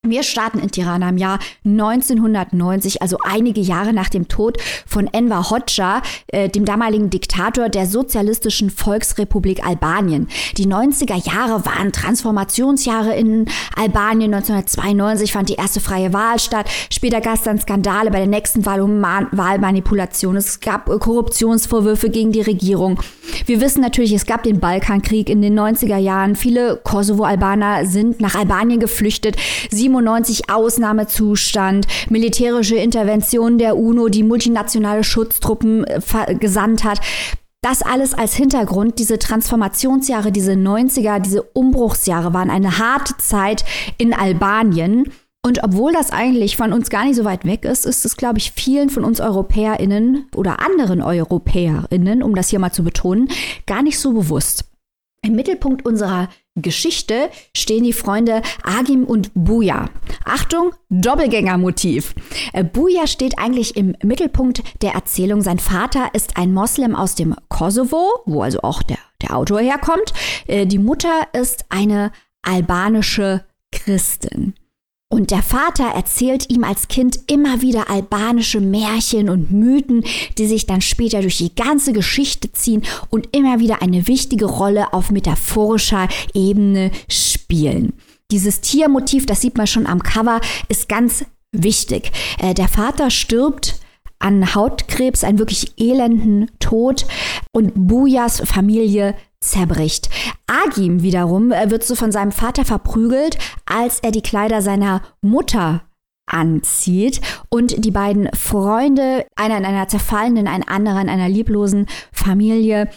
Wir starten in Tirana im Jahr 1990, also einige Jahre nach dem Tod von Enver Hoxha, äh, dem damaligen Diktator der Sozialistischen Volksrepublik Albanien. Die 90er Jahre waren Transformationsjahre in Albanien. 1992 fand die erste freie Wahl statt. Später gab es dann Skandale bei der nächsten Wahl um Ma Wahlmanipulation. Es gab äh, Korruptionsvorwürfe gegen die Regierung. Wir wissen natürlich, es gab den Balkankrieg in den 90er Jahren. Viele Kosovo-Albaner sind nach Albanien geflüchtet. Sie 97 Ausnahmezustand, militärische Intervention der UNO, die multinationale Schutztruppen äh, gesandt hat. Das alles als Hintergrund, diese Transformationsjahre, diese 90er, diese Umbruchsjahre waren eine harte Zeit in Albanien. Und obwohl das eigentlich von uns gar nicht so weit weg ist, ist es, glaube ich, vielen von uns EuropäerInnen oder anderen EuropäerInnen, um das hier mal zu betonen, gar nicht so bewusst. Im Mittelpunkt unserer Geschichte stehen die Freunde Agim und Buja. Achtung, Doppelgängermotiv. Äh, Buja steht eigentlich im Mittelpunkt der Erzählung. Sein Vater ist ein Moslem aus dem Kosovo, wo also auch der, der Autor herkommt. Äh, die Mutter ist eine albanische Christin. Und der Vater erzählt ihm als Kind immer wieder albanische Märchen und Mythen, die sich dann später durch die ganze Geschichte ziehen und immer wieder eine wichtige Rolle auf metaphorischer Ebene spielen. Dieses Tiermotiv, das sieht man schon am Cover, ist ganz wichtig. Äh, der Vater stirbt an Hautkrebs, einen wirklich elenden Tod und Bujas Familie zerbricht. Agim wiederum äh, wird so von seinem Vater verprügelt, als er die Kleider seiner Mutter anzieht und die beiden Freunde, einer in einer zerfallenen, ein anderer in einer lieblosen Familie,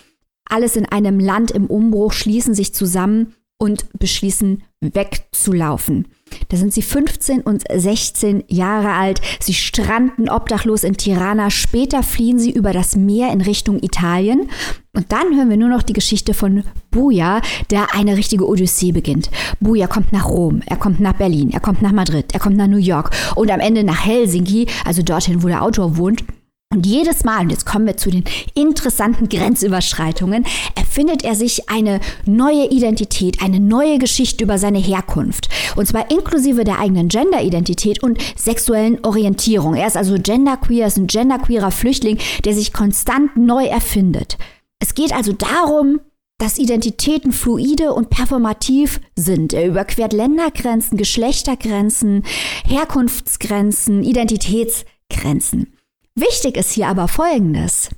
alles in einem Land im Umbruch, schließen sich zusammen und beschließen wegzulaufen. Da sind sie 15 und 16 Jahre alt. Sie stranden obdachlos in Tirana. Später fliehen sie über das Meer in Richtung Italien. Und dann hören wir nur noch die Geschichte von Buja, der eine richtige Odyssee beginnt. Buja kommt nach Rom, er kommt nach Berlin, er kommt nach Madrid, er kommt nach New York und am Ende nach Helsinki, also dorthin, wo der Autor wohnt. Und jedes Mal, und jetzt kommen wir zu den interessanten Grenzüberschreitungen, erfindet er sich eine neue Identität, eine neue Geschichte über seine Herkunft. Und zwar inklusive der eigenen Gender-Identität und sexuellen Orientierung. Er ist also genderqueer, ist ein genderqueerer Flüchtling, der sich konstant neu erfindet. Es geht also darum, dass Identitäten fluide und performativ sind. Er überquert Ländergrenzen, Geschlechtergrenzen, Herkunftsgrenzen, Identitätsgrenzen. Wichtig ist hier aber Folgendes.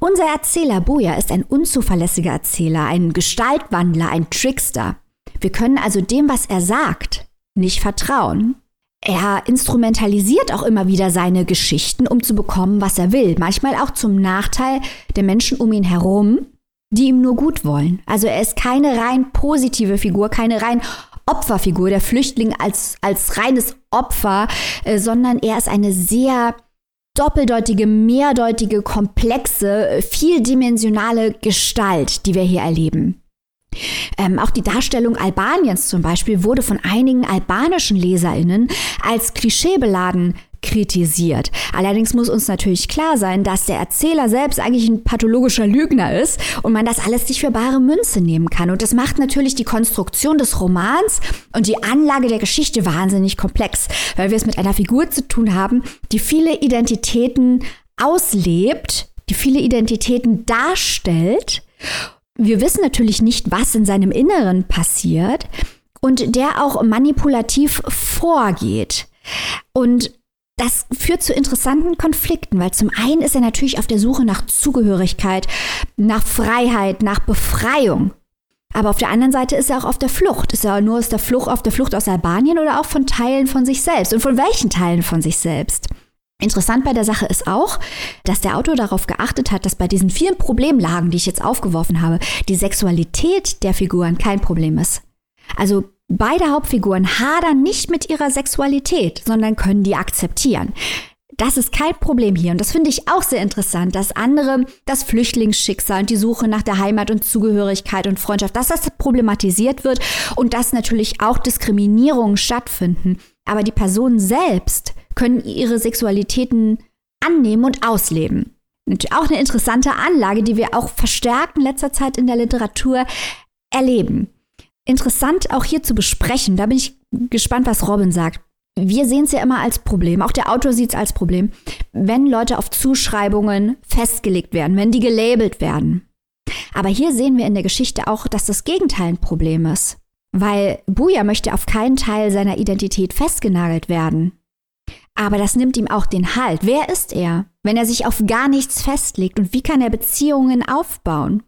Unser Erzähler Boja ist ein unzuverlässiger Erzähler, ein Gestaltwandler, ein Trickster. Wir können also dem, was er sagt, nicht vertrauen. Er instrumentalisiert auch immer wieder seine Geschichten, um zu bekommen, was er will. Manchmal auch zum Nachteil der Menschen um ihn herum, die ihm nur gut wollen. Also er ist keine rein positive Figur, keine rein Opferfigur, der Flüchtling als, als reines Opfer, äh, sondern er ist eine sehr doppeldeutige, mehrdeutige, komplexe, vieldimensionale Gestalt, die wir hier erleben. Ähm, auch die Darstellung Albaniens zum Beispiel wurde von einigen albanischen Leserinnen als klischeebeladen kritisiert. Allerdings muss uns natürlich klar sein, dass der Erzähler selbst eigentlich ein pathologischer Lügner ist und man das alles nicht für bare Münze nehmen kann. Und das macht natürlich die Konstruktion des Romans und die Anlage der Geschichte wahnsinnig komplex, weil wir es mit einer Figur zu tun haben, die viele Identitäten auslebt, die viele Identitäten darstellt. Wir wissen natürlich nicht, was in seinem Inneren passiert und der auch manipulativ vorgeht. Und das führt zu interessanten Konflikten, weil zum einen ist er natürlich auf der Suche nach Zugehörigkeit, nach Freiheit, nach Befreiung. Aber auf der anderen Seite ist er auch auf der Flucht. Ist er nur aus der Flucht, auf der Flucht aus Albanien oder auch von Teilen von sich selbst? Und von welchen Teilen von sich selbst? Interessant bei der Sache ist auch, dass der Autor darauf geachtet hat, dass bei diesen vielen Problemlagen, die ich jetzt aufgeworfen habe, die Sexualität der Figuren kein Problem ist. Also Beide Hauptfiguren hadern nicht mit ihrer Sexualität, sondern können die akzeptieren. das ist kein Problem hier. Und das finde ich auch sehr interessant, dass andere das Flüchtlingsschicksal und die Suche nach der Heimat und Zugehörigkeit und Freundschaft, dass das problematisiert wird und dass natürlich auch Diskriminierungen stattfinden. Aber die Personen selbst können ihre Sexualitäten annehmen und ausleben. Auch eine interessante Anlage, die wir auch verstärkt in letzter Zeit in der Literatur erleben. Interessant auch hier zu besprechen, da bin ich gespannt, was Robin sagt. Wir sehen es ja immer als Problem, auch der Autor sieht es als Problem, wenn Leute auf Zuschreibungen festgelegt werden, wenn die gelabelt werden. Aber hier sehen wir in der Geschichte auch, dass das Gegenteil ein Problem ist. Weil Buja möchte auf keinen Teil seiner Identität festgenagelt werden. Aber das nimmt ihm auch den Halt. Wer ist er, wenn er sich auf gar nichts festlegt und wie kann er Beziehungen aufbauen?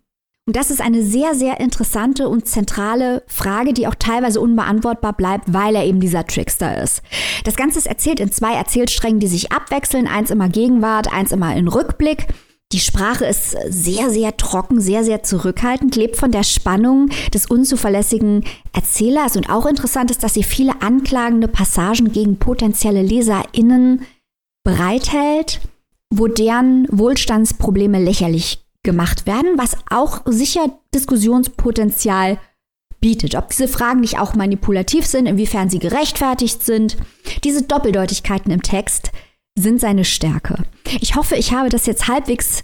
Und das ist eine sehr, sehr interessante und zentrale Frage, die auch teilweise unbeantwortbar bleibt, weil er eben dieser Trickster ist. Das Ganze ist erzählt in zwei Erzählsträngen, die sich abwechseln. Eins immer Gegenwart, eins immer in Rückblick. Die Sprache ist sehr, sehr trocken, sehr, sehr zurückhaltend, lebt von der Spannung des unzuverlässigen Erzählers. Und auch interessant ist, dass sie viele anklagende Passagen gegen potenzielle LeserInnen bereithält, wo deren Wohlstandsprobleme lächerlich gemacht werden, was auch sicher Diskussionspotenzial bietet. Ob diese Fragen nicht auch manipulativ sind, inwiefern sie gerechtfertigt sind. Diese Doppeldeutigkeiten im Text sind seine Stärke. Ich hoffe, ich habe das jetzt halbwegs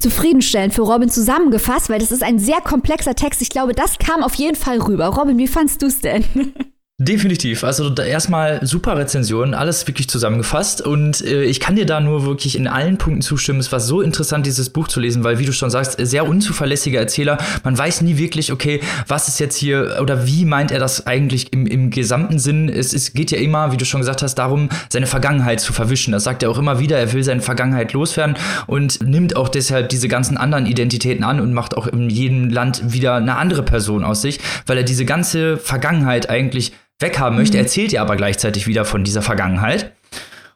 zufriedenstellend für Robin zusammengefasst, weil das ist ein sehr komplexer Text. Ich glaube, das kam auf jeden Fall rüber. Robin, wie fandst du es denn? Definitiv. Also erstmal super Rezension, alles wirklich zusammengefasst. Und äh, ich kann dir da nur wirklich in allen Punkten zustimmen. Es war so interessant, dieses Buch zu lesen, weil, wie du schon sagst, sehr unzuverlässiger Erzähler. Man weiß nie wirklich, okay, was ist jetzt hier oder wie meint er das eigentlich im, im gesamten Sinn? Es, es geht ja immer, wie du schon gesagt hast, darum, seine Vergangenheit zu verwischen. Das sagt er auch immer wieder. Er will seine Vergangenheit loswerden und nimmt auch deshalb diese ganzen anderen Identitäten an und macht auch in jedem Land wieder eine andere Person aus sich, weil er diese ganze Vergangenheit eigentlich weghaben möchte. Mhm. erzählt ja aber gleichzeitig wieder von dieser Vergangenheit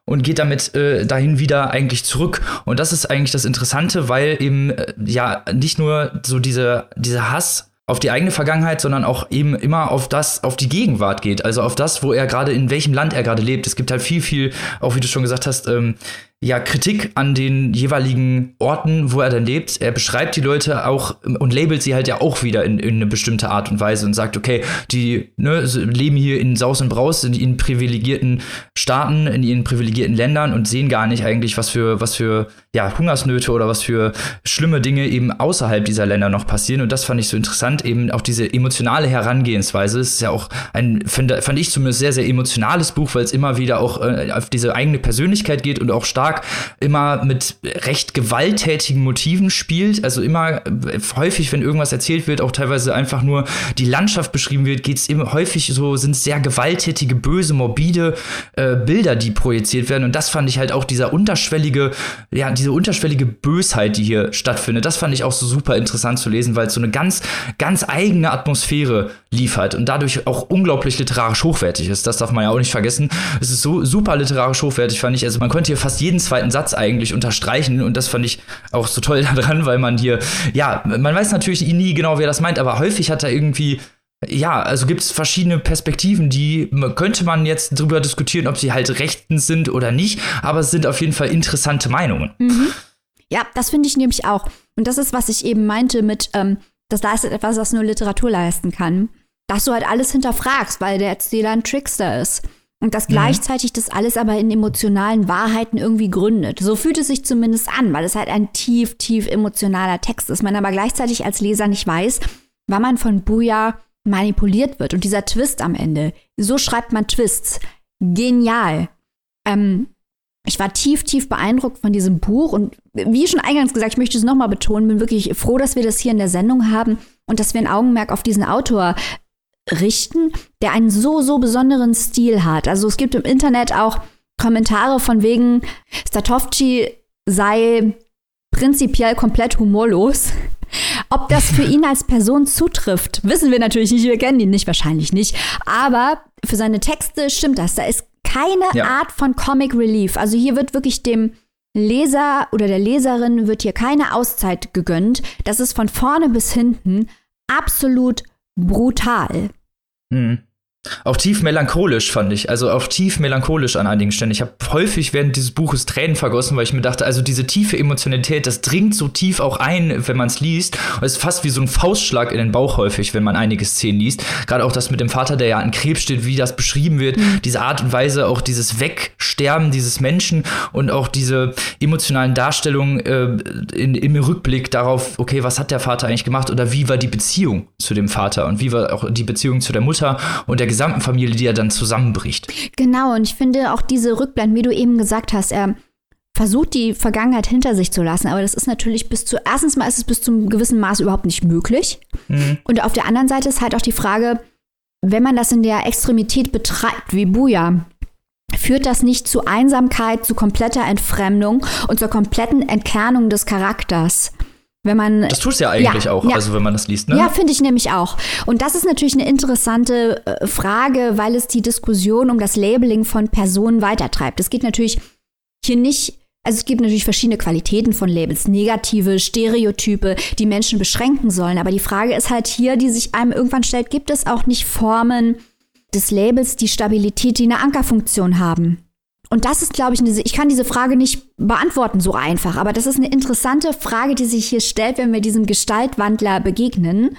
und geht damit äh, dahin wieder eigentlich zurück. Und das ist eigentlich das Interessante, weil eben äh, ja nicht nur so diese, dieser Hass auf die eigene Vergangenheit, sondern auch eben immer auf das, auf die Gegenwart geht. Also auf das, wo er gerade, in welchem Land er gerade lebt. Es gibt halt viel, viel, auch wie du schon gesagt hast, ähm, ja, Kritik an den jeweiligen Orten, wo er dann lebt. Er beschreibt die Leute auch und labelt sie halt ja auch wieder in, in eine bestimmte Art und Weise und sagt, okay, die ne, leben hier in Saus und Braus, in, in privilegierten Staaten, in ihren privilegierten Ländern und sehen gar nicht eigentlich, was für, was für ja, Hungersnöte oder was für schlimme Dinge eben außerhalb dieser Länder noch passieren. Und das fand ich so interessant, eben auch diese emotionale Herangehensweise. Es ist ja auch ein, fand, fand ich zumindest sehr, sehr emotionales Buch, weil es immer wieder auch äh, auf diese eigene Persönlichkeit geht und auch stark immer mit recht gewalttätigen Motiven spielt. Also immer häufig, wenn irgendwas erzählt wird, auch teilweise einfach nur die Landschaft beschrieben wird, geht es immer häufig so, sind sehr gewalttätige, böse, morbide äh, Bilder, die projiziert werden. Und das fand ich halt auch dieser unterschwellige, ja, die diese unterschwellige Bösheit, die hier stattfindet, das fand ich auch so super interessant zu lesen, weil es so eine ganz, ganz eigene Atmosphäre liefert und dadurch auch unglaublich literarisch hochwertig ist. Das darf man ja auch nicht vergessen. Es ist so super literarisch hochwertig, fand ich. Also man könnte hier fast jeden zweiten Satz eigentlich unterstreichen und das fand ich auch so toll daran, weil man hier, ja, man weiß natürlich nie genau, wer das meint, aber häufig hat er irgendwie ja, also gibt es verschiedene Perspektiven, die könnte man jetzt darüber diskutieren, ob sie halt rechtens sind oder nicht, aber es sind auf jeden Fall interessante Meinungen. Mhm. Ja, das finde ich nämlich auch. Und das ist, was ich eben meinte mit, ähm, das leistet etwas, was nur Literatur leisten kann. Dass du halt alles hinterfragst, weil der Erzähler ein Trickster ist. Und dass mhm. gleichzeitig das alles aber in emotionalen Wahrheiten irgendwie gründet. So fühlt es sich zumindest an, weil es halt ein tief, tief emotionaler Text ist. Man aber gleichzeitig als Leser nicht weiß, wann man von Buja manipuliert wird. Und dieser Twist am Ende, so schreibt man Twists. Genial. Ähm, ich war tief, tief beeindruckt von diesem Buch und wie schon eingangs gesagt, ich möchte es nochmal betonen, bin wirklich froh, dass wir das hier in der Sendung haben und dass wir ein Augenmerk auf diesen Autor richten, der einen so, so besonderen Stil hat. Also es gibt im Internet auch Kommentare von wegen, Statovci sei prinzipiell komplett humorlos. Ob das für ihn als Person zutrifft, wissen wir natürlich nicht. Wir kennen ihn nicht, wahrscheinlich nicht. Aber für seine Texte stimmt das. Da ist keine ja. Art von Comic Relief. Also hier wird wirklich dem Leser oder der Leserin wird hier keine Auszeit gegönnt. Das ist von vorne bis hinten absolut brutal. Mhm. Auch tief melancholisch fand ich, also auch tief melancholisch an einigen Stellen. Ich habe häufig während dieses Buches Tränen vergossen, weil ich mir dachte, also diese tiefe Emotionalität, das dringt so tief auch ein, wenn man es liest. Und es ist fast wie so ein Faustschlag in den Bauch häufig, wenn man einige Szenen liest. Gerade auch das mit dem Vater, der ja an Krebs steht, wie das beschrieben wird, mhm. diese Art und Weise, auch dieses Wegsterben dieses Menschen und auch diese emotionalen Darstellungen äh, in, im Rückblick darauf, okay, was hat der Vater eigentlich gemacht oder wie war die Beziehung zu dem Vater und wie war auch die Beziehung zu der Mutter und der gesamten Familie, die ja dann zusammenbricht. Genau, und ich finde auch diese Rückblenden, wie du eben gesagt hast, er versucht die Vergangenheit hinter sich zu lassen, aber das ist natürlich bis zu, erstens mal ist es bis zu einem gewissen Maß überhaupt nicht möglich. Mhm. Und auf der anderen Seite ist halt auch die Frage, wenn man das in der Extremität betreibt, wie Buja, führt das nicht zu Einsamkeit, zu kompletter Entfremdung und zur kompletten Entkernung des Charakters? Wenn man, das tut es ja eigentlich ja, auch, ja. also wenn man das liest, ne? Ja, finde ich nämlich auch. Und das ist natürlich eine interessante äh, Frage, weil es die Diskussion um das Labeling von Personen weitertreibt. Es geht natürlich hier nicht, also es gibt natürlich verschiedene Qualitäten von Labels, negative, Stereotype, die Menschen beschränken sollen. Aber die Frage ist halt hier, die sich einem irgendwann stellt, gibt es auch nicht Formen des Labels, die Stabilität, die eine Ankerfunktion haben? Und das ist, glaube ich, eine, ich kann diese Frage nicht beantworten so einfach, aber das ist eine interessante Frage, die sich hier stellt, wenn wir diesem Gestaltwandler begegnen,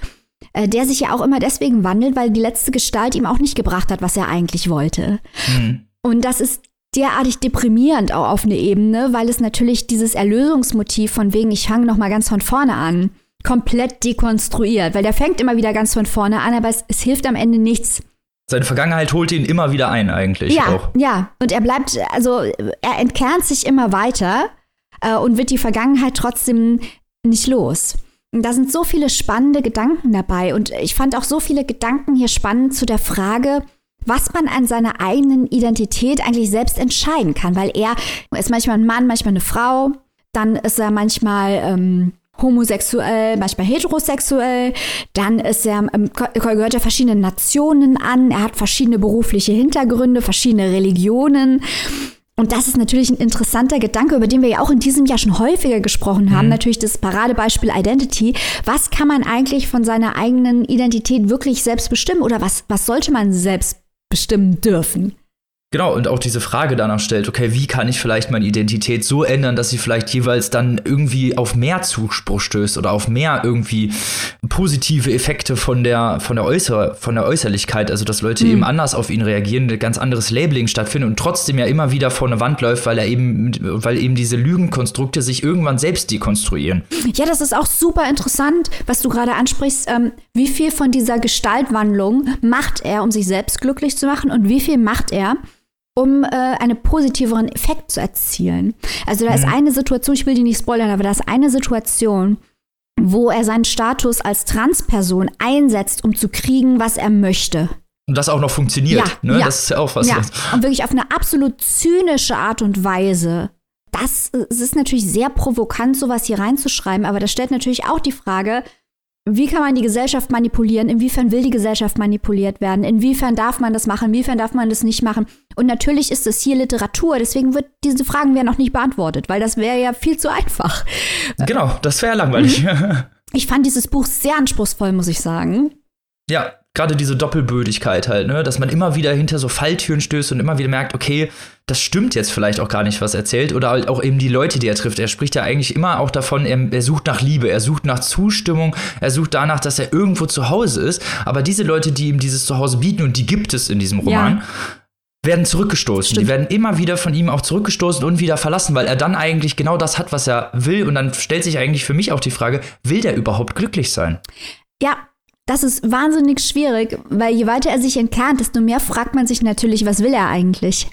äh, der sich ja auch immer deswegen wandelt, weil die letzte Gestalt ihm auch nicht gebracht hat, was er eigentlich wollte. Mhm. Und das ist derartig deprimierend auch auf eine Ebene, weil es natürlich dieses Erlösungsmotiv von wegen, ich fange noch mal ganz von vorne an, komplett dekonstruiert, weil der fängt immer wieder ganz von vorne an, aber es, es hilft am Ende nichts. Seine Vergangenheit holt ihn immer wieder ein, eigentlich. Ja, auch. ja. Und er bleibt, also er entkernt sich immer weiter äh, und wird die Vergangenheit trotzdem nicht los. Und da sind so viele spannende Gedanken dabei. Und ich fand auch so viele Gedanken hier spannend zu der Frage, was man an seiner eigenen Identität eigentlich selbst entscheiden kann. Weil er ist manchmal ein Mann, manchmal eine Frau. Dann ist er manchmal ähm, homosexuell, manchmal heterosexuell. Dann ist er, ähm, gehört er verschiedenen Nationen an. Er hat verschiedene berufliche Hintergründe, verschiedene Religionen. Und das ist natürlich ein interessanter Gedanke, über den wir ja auch in diesem Jahr schon häufiger gesprochen haben. Mhm. Natürlich das Paradebeispiel Identity. Was kann man eigentlich von seiner eigenen Identität wirklich selbst bestimmen? Oder was, was sollte man selbst bestimmen dürfen? Genau, und auch diese Frage danach stellt, okay, wie kann ich vielleicht meine Identität so ändern, dass sie vielleicht jeweils dann irgendwie auf mehr Zuspruch stößt oder auf mehr irgendwie positive Effekte von der, von der, Äußer, von der Äußerlichkeit, also dass Leute mhm. eben anders auf ihn reagieren, ein ganz anderes Labeling stattfindet und trotzdem ja immer wieder vor eine Wand läuft, weil er eben, weil eben diese Lügenkonstrukte sich irgendwann selbst dekonstruieren. Ja, das ist auch super interessant, was du gerade ansprichst. Ähm, wie viel von dieser Gestaltwandlung macht er, um sich selbst glücklich zu machen und wie viel macht er, um äh, einen positiveren Effekt zu erzielen. Also da mhm. ist eine Situation, ich will die nicht spoilern, aber da ist eine Situation, wo er seinen Status als Transperson einsetzt, um zu kriegen, was er möchte. Und das auch noch funktioniert. Ja, ne? ja, das ist ja auch was. Ja. Und wirklich auf eine absolut zynische Art und Weise. Das, das ist natürlich sehr provokant, sowas hier reinzuschreiben, aber das stellt natürlich auch die Frage, wie kann man die Gesellschaft manipulieren? Inwiefern will die Gesellschaft manipuliert werden? Inwiefern darf man das machen? Inwiefern darf man das nicht machen? Und natürlich ist es hier Literatur, deswegen wird diese Fragen werden noch nicht beantwortet, weil das wäre ja viel zu einfach. Genau, das wäre langweilig. Mhm. Ich fand dieses Buch sehr anspruchsvoll, muss ich sagen. Ja, gerade diese Doppelbödigkeit halt, ne, dass man immer wieder hinter so Falltüren stößt und immer wieder merkt, okay, das stimmt jetzt vielleicht auch gar nicht, was er erzählt. Oder halt auch eben die Leute, die er trifft. Er spricht ja eigentlich immer auch davon, er, er, sucht nach Liebe, er sucht nach Zustimmung, er sucht danach, dass er irgendwo zu Hause ist. Aber diese Leute, die ihm dieses Zuhause bieten, und die gibt es in diesem Roman, ja. werden zurückgestoßen. Stimmt. Die werden immer wieder von ihm auch zurückgestoßen und wieder verlassen, weil er dann eigentlich genau das hat, was er will. Und dann stellt sich eigentlich für mich auch die Frage, will der überhaupt glücklich sein? Ja, das ist wahnsinnig schwierig, weil je weiter er sich entkernt, desto mehr fragt man sich natürlich, was will er eigentlich?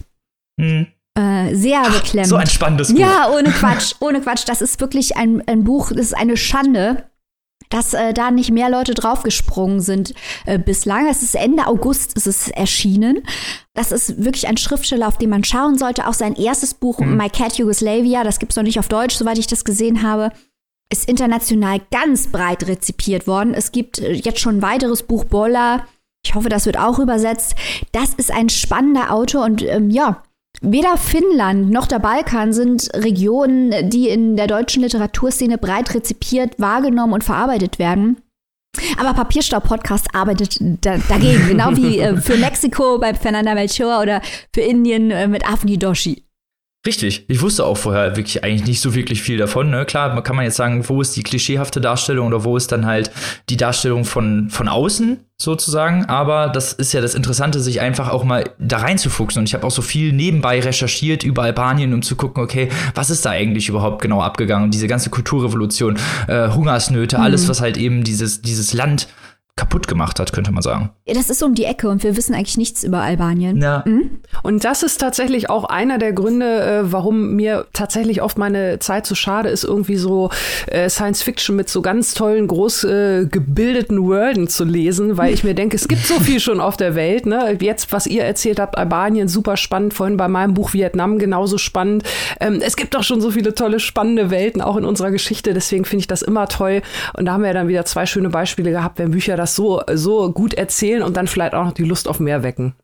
Hm. Äh, sehr Ach, beklemmend. So ein spannendes Buch. Ja, ohne Quatsch, ohne Quatsch. Das ist wirklich ein, ein Buch, das ist eine Schande, dass äh, da nicht mehr Leute draufgesprungen sind äh, bislang. Es ist Ende August ist es erschienen. Das ist wirklich ein Schriftsteller, auf den man schauen sollte. Auch sein erstes Buch, hm. My Cat Yugoslavia, das gibt es noch nicht auf Deutsch, soweit ich das gesehen habe, ist international ganz breit rezipiert worden. Es gibt äh, jetzt schon ein weiteres Buch, Bolla. Ich hoffe, das wird auch übersetzt. Das ist ein spannender Autor und ähm, ja, Weder Finnland noch der Balkan sind Regionen, die in der deutschen Literaturszene breit rezipiert, wahrgenommen und verarbeitet werden. Aber Papierstau-Podcast arbeitet da, dagegen, genau wie äh, für Mexiko bei Fernanda Melchor oder für Indien äh, mit Avni Doshi. Richtig. Ich wusste auch vorher wirklich eigentlich nicht so wirklich viel davon. Ne? Klar, man kann man jetzt sagen, wo ist die klischeehafte Darstellung oder wo ist dann halt die Darstellung von, von außen sozusagen. Aber das ist ja das Interessante, sich einfach auch mal da reinzufuchsen. Und ich habe auch so viel nebenbei recherchiert über Albanien, um zu gucken, okay, was ist da eigentlich überhaupt genau abgegangen? Und diese ganze Kulturrevolution, äh, Hungersnöte, mhm. alles, was halt eben dieses, dieses Land kaputt gemacht hat, könnte man sagen. Ja, das ist so um die Ecke und wir wissen eigentlich nichts über Albanien. Ja. Mhm. Und das ist tatsächlich auch einer der Gründe, äh, warum mir tatsächlich oft meine Zeit so schade ist, irgendwie so äh, Science Fiction mit so ganz tollen, groß äh, gebildeten Worlden zu lesen, weil ich mir denke, es gibt so viel schon auf der Welt. Ne? Jetzt, was ihr erzählt habt, Albanien, super spannend, vorhin bei meinem Buch Vietnam genauso spannend. Ähm, es gibt doch schon so viele tolle, spannende Welten, auch in unserer Geschichte. Deswegen finde ich das immer toll. Und da haben wir ja dann wieder zwei schöne Beispiele gehabt, wenn Bücher das so, so gut erzählen und dann vielleicht auch noch die Lust auf mehr wecken.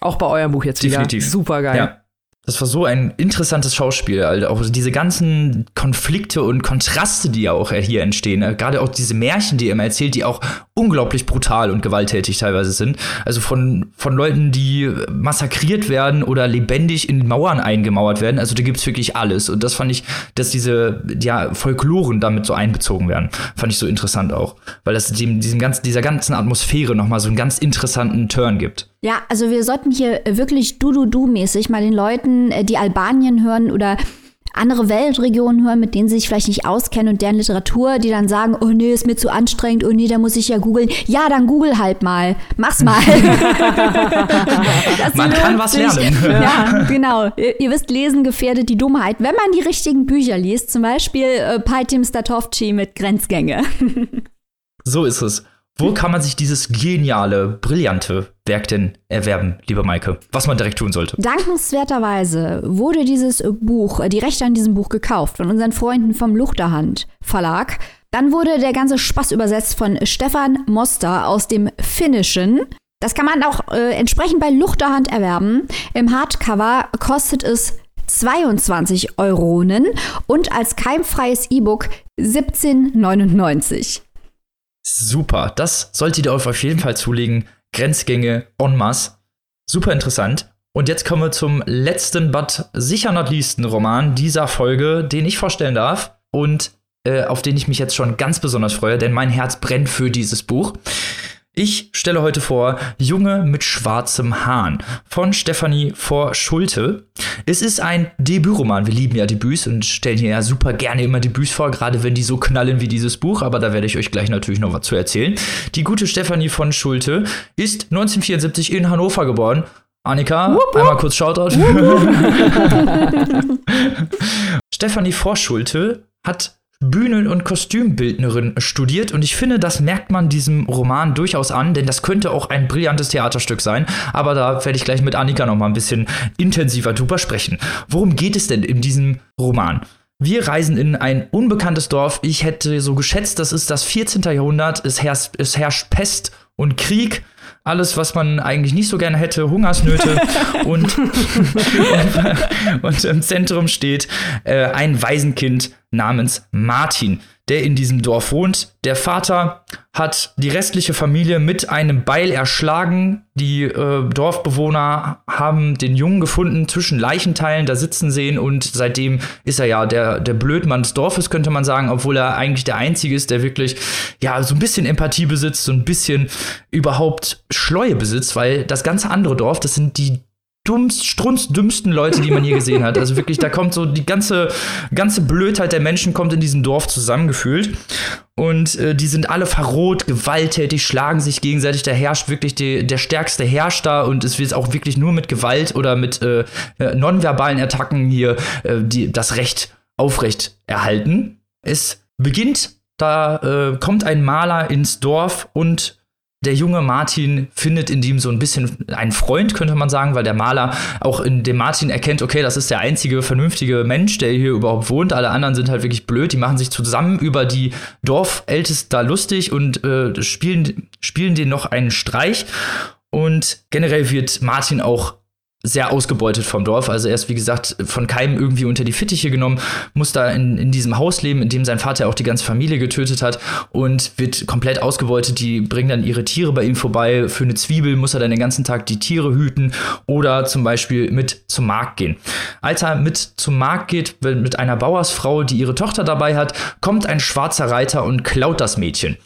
Auch bei eurem Buch jetzt Definitiv. wieder. Super geil. Ja. Das war so ein interessantes Schauspiel, also auch diese ganzen Konflikte und Kontraste, die ja auch hier entstehen. Ne? Gerade auch diese Märchen, die er immer erzählt, die auch unglaublich brutal und gewalttätig teilweise sind. Also von, von Leuten, die massakriert werden oder lebendig in Mauern eingemauert werden. Also da gibt's wirklich alles. Und das fand ich, dass diese ja, Folkloren damit so einbezogen werden. Fand ich so interessant auch. Weil das dem, diesem ganzen, dieser ganzen Atmosphäre nochmal so einen ganz interessanten Turn gibt. Ja, also wir sollten hier wirklich du-du-du-mäßig mal den Leuten, äh, die Albanien hören oder andere Weltregionen hören, mit denen sie sich vielleicht nicht auskennen und deren Literatur, die dann sagen, oh nee, ist mir zu anstrengend, oh nee, da muss ich ja googeln. Ja, dann google halt mal. Mach's mal. man kann was lernen. Ja, genau. Ihr, ihr, wisst, lesen gefährdet die Dummheit. Wenn man die richtigen Bücher liest, zum Beispiel äh, Paitim Statovci mit Grenzgänge. so ist es. Wo kann man sich dieses geniale, brillante Werk denn erwerben, lieber Maike? Was man direkt tun sollte? Dankenswerterweise wurde dieses Buch, äh, die Rechte an diesem Buch gekauft von unseren Freunden vom Luchterhand Verlag. Dann wurde der ganze Spaß übersetzt von Stefan Moster aus dem Finnischen. Das kann man auch äh, entsprechend bei Luchterhand erwerben. Im Hardcover kostet es 22 Euronen und als keimfreies E-Book 17,99. Super, das solltet ihr euch auf jeden Fall zulegen. Grenzgänge en masse. Super interessant. Und jetzt kommen wir zum letzten, but sicher not leasten Roman dieser Folge, den ich vorstellen darf und äh, auf den ich mich jetzt schon ganz besonders freue, denn mein Herz brennt für dieses Buch. Ich stelle heute vor Junge mit schwarzem Hahn von Stefanie vor Schulte. Es ist ein Debütroman. Wir lieben ja Debüts und stellen hier ja super gerne immer Debüts vor, gerade wenn die so knallen wie dieses Buch. Aber da werde ich euch gleich natürlich noch was zu erzählen. Die gute Stefanie von Schulte ist 1974 in Hannover geboren. Annika, wupp, wupp. einmal kurz Shoutout. Stefanie Vorschulte hat Bühnen- und Kostümbildnerin studiert und ich finde, das merkt man diesem Roman durchaus an, denn das könnte auch ein brillantes Theaterstück sein, aber da werde ich gleich mit Annika noch mal ein bisschen intensiver drüber sprechen. Worum geht es denn in diesem Roman? Wir reisen in ein unbekanntes Dorf. Ich hätte so geschätzt, das ist das 14. Jahrhundert. Es herrscht, es herrscht Pest und Krieg alles, was man eigentlich nicht so gerne hätte, Hungersnöte und, und, und, im Zentrum steht äh, ein Waisenkind namens Martin der in diesem Dorf wohnt. Der Vater hat die restliche Familie mit einem Beil erschlagen. Die äh, Dorfbewohner haben den Jungen gefunden zwischen Leichenteilen da sitzen sehen und seitdem ist er ja der, der Blödmann des Dorfes, könnte man sagen, obwohl er eigentlich der Einzige ist, der wirklich ja so ein bisschen Empathie besitzt, so ein bisschen überhaupt Schleue besitzt, weil das ganze andere Dorf, das sind die dummst, strunzdümmsten Leute, die man je gesehen hat. Also wirklich, da kommt so die ganze, ganze Blödheit der Menschen kommt in diesem Dorf zusammengefühlt. Und äh, die sind alle verroht, gewalttätig, schlagen sich gegenseitig. Da herrscht wirklich die, der stärkste Herrscht da und es wird auch wirklich nur mit Gewalt oder mit äh, äh, nonverbalen Attacken hier äh, die, das Recht aufrecht erhalten. Es beginnt, da äh, kommt ein Maler ins Dorf und der junge Martin findet in ihm so ein bisschen einen Freund, könnte man sagen, weil der Maler auch in dem Martin erkennt, okay, das ist der einzige vernünftige Mensch, der hier überhaupt wohnt. Alle anderen sind halt wirklich blöd. Die machen sich zusammen über die Dorfälteste da lustig und äh, spielen, spielen denen noch einen Streich. Und generell wird Martin auch sehr ausgebeutet vom Dorf. Also er ist, wie gesagt, von keinem irgendwie unter die Fittiche genommen, muss da in, in diesem Haus leben, in dem sein Vater auch die ganze Familie getötet hat und wird komplett ausgebeutet. Die bringen dann ihre Tiere bei ihm vorbei. Für eine Zwiebel muss er dann den ganzen Tag die Tiere hüten oder zum Beispiel mit zum Markt gehen. Als er mit zum Markt geht, mit einer Bauersfrau, die ihre Tochter dabei hat, kommt ein schwarzer Reiter und klaut das Mädchen.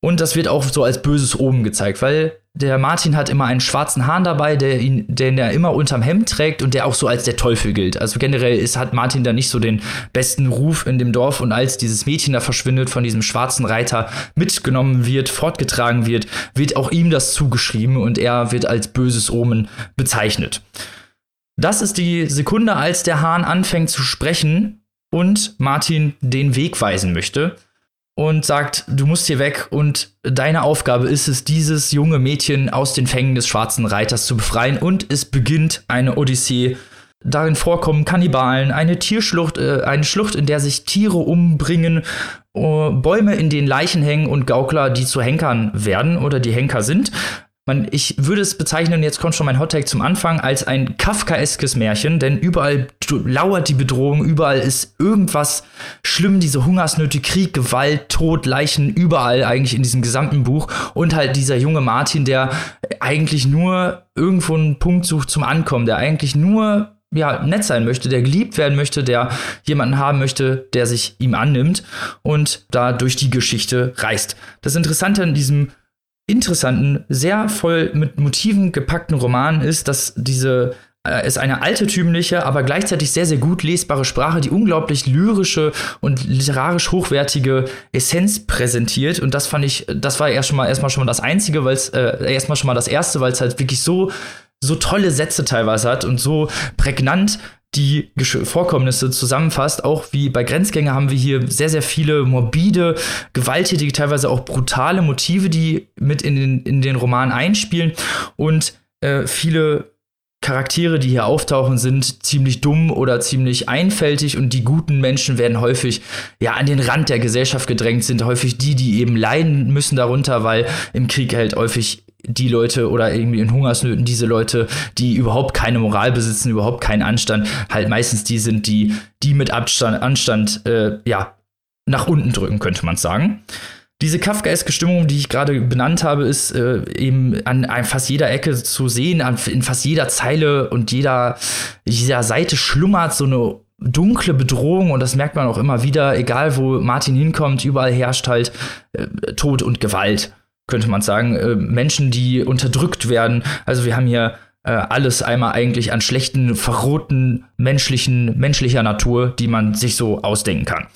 Und das wird auch so als böses Omen gezeigt, weil der Martin hat immer einen schwarzen Hahn dabei, der ihn, den er immer unterm Hemd trägt und der auch so als der Teufel gilt. Also generell ist, hat Martin da nicht so den besten Ruf in dem Dorf und als dieses Mädchen da verschwindet, von diesem schwarzen Reiter mitgenommen wird, fortgetragen wird, wird auch ihm das zugeschrieben und er wird als böses Omen bezeichnet. Das ist die Sekunde, als der Hahn anfängt zu sprechen und Martin den Weg weisen möchte und sagt, du musst hier weg. Und deine Aufgabe ist es, dieses junge Mädchen aus den Fängen des schwarzen Reiters zu befreien. Und es beginnt eine Odyssee. Darin vorkommen Kannibalen, eine Tierschlucht, äh, eine Schlucht, in der sich Tiere umbringen, äh, Bäume, in denen Leichen hängen und Gaukler, die zu Henkern werden oder die Henker sind man, ich würde es bezeichnen, jetzt kommt schon mein Hottake zum Anfang, als ein kafkaeskes Märchen, denn überall lauert die Bedrohung, überall ist irgendwas schlimm, diese Hungersnöte, Krieg, Gewalt, Tod, Leichen, überall eigentlich in diesem gesamten Buch und halt dieser junge Martin, der eigentlich nur irgendwo einen Punkt sucht zum Ankommen, der eigentlich nur ja, nett sein möchte, der geliebt werden möchte, der jemanden haben möchte, der sich ihm annimmt und da durch die Geschichte reist. Das Interessante an diesem interessanten, sehr voll mit Motiven gepackten Roman ist, dass diese äh, ist eine altertümliche, aber gleichzeitig sehr, sehr gut lesbare Sprache, die unglaublich lyrische und literarisch hochwertige Essenz präsentiert. Und das fand ich, das war erst schon mal, erstmal schon mal das Einzige, weil es, äh, erstmal schon mal das Erste, weil es halt wirklich so, so tolle Sätze teilweise hat und so prägnant die Vorkommnisse zusammenfasst. Auch wie bei Grenzgänger haben wir hier sehr, sehr viele morbide, gewalttätige, teilweise auch brutale Motive, die mit in den, in den Roman einspielen. Und äh, viele Charaktere, die hier auftauchen, sind ziemlich dumm oder ziemlich einfältig und die guten Menschen werden häufig ja an den Rand der Gesellschaft gedrängt, sind häufig die, die eben leiden müssen darunter, weil im Krieg halt häufig die Leute oder irgendwie in Hungersnöten diese Leute, die überhaupt keine Moral besitzen, überhaupt keinen Anstand, halt meistens die sind, die die mit Abstand, Anstand äh, ja nach unten drücken, könnte man sagen. Diese Kafkaeske Stimmung, die ich gerade benannt habe, ist äh, eben an, an, fast jeder Ecke zu sehen, an, in fast jeder Zeile und jeder, jeder Seite schlummert so eine dunkle Bedrohung und das merkt man auch immer wieder, egal wo Martin hinkommt, überall herrscht halt äh, Tod und Gewalt könnte man sagen, äh, Menschen, die unterdrückt werden. Also wir haben hier äh, alles einmal eigentlich an schlechten, verrohten menschlichen, menschlicher Natur, die man sich so ausdenken kann.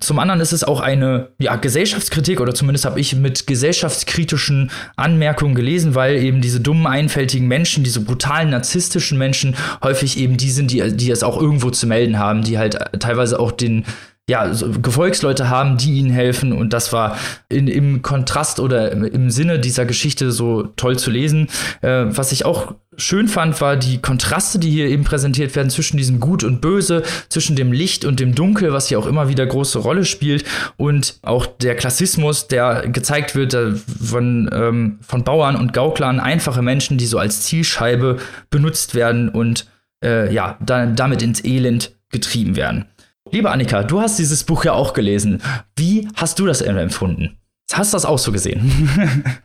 Zum anderen ist es auch eine ja, Gesellschaftskritik oder zumindest habe ich mit gesellschaftskritischen Anmerkungen gelesen, weil eben diese dummen, einfältigen Menschen, diese brutalen, narzisstischen Menschen häufig eben die sind, die, die es auch irgendwo zu melden haben, die halt teilweise auch den ja, so Gefolgsleute haben, die ihnen helfen. Und das war in, im Kontrast oder im Sinne dieser Geschichte so toll zu lesen. Äh, was ich auch schön fand, war die Kontraste, die hier eben präsentiert werden zwischen diesem Gut und Böse, zwischen dem Licht und dem Dunkel, was hier auch immer wieder große Rolle spielt. Und auch der Klassismus, der gezeigt wird äh, von, ähm, von Bauern und Gauklern, einfache Menschen, die so als Zielscheibe benutzt werden und äh, ja, dann damit ins Elend getrieben werden. Liebe Annika, du hast dieses Buch ja auch gelesen. Wie hast du das empfunden? Hast du das auch so gesehen?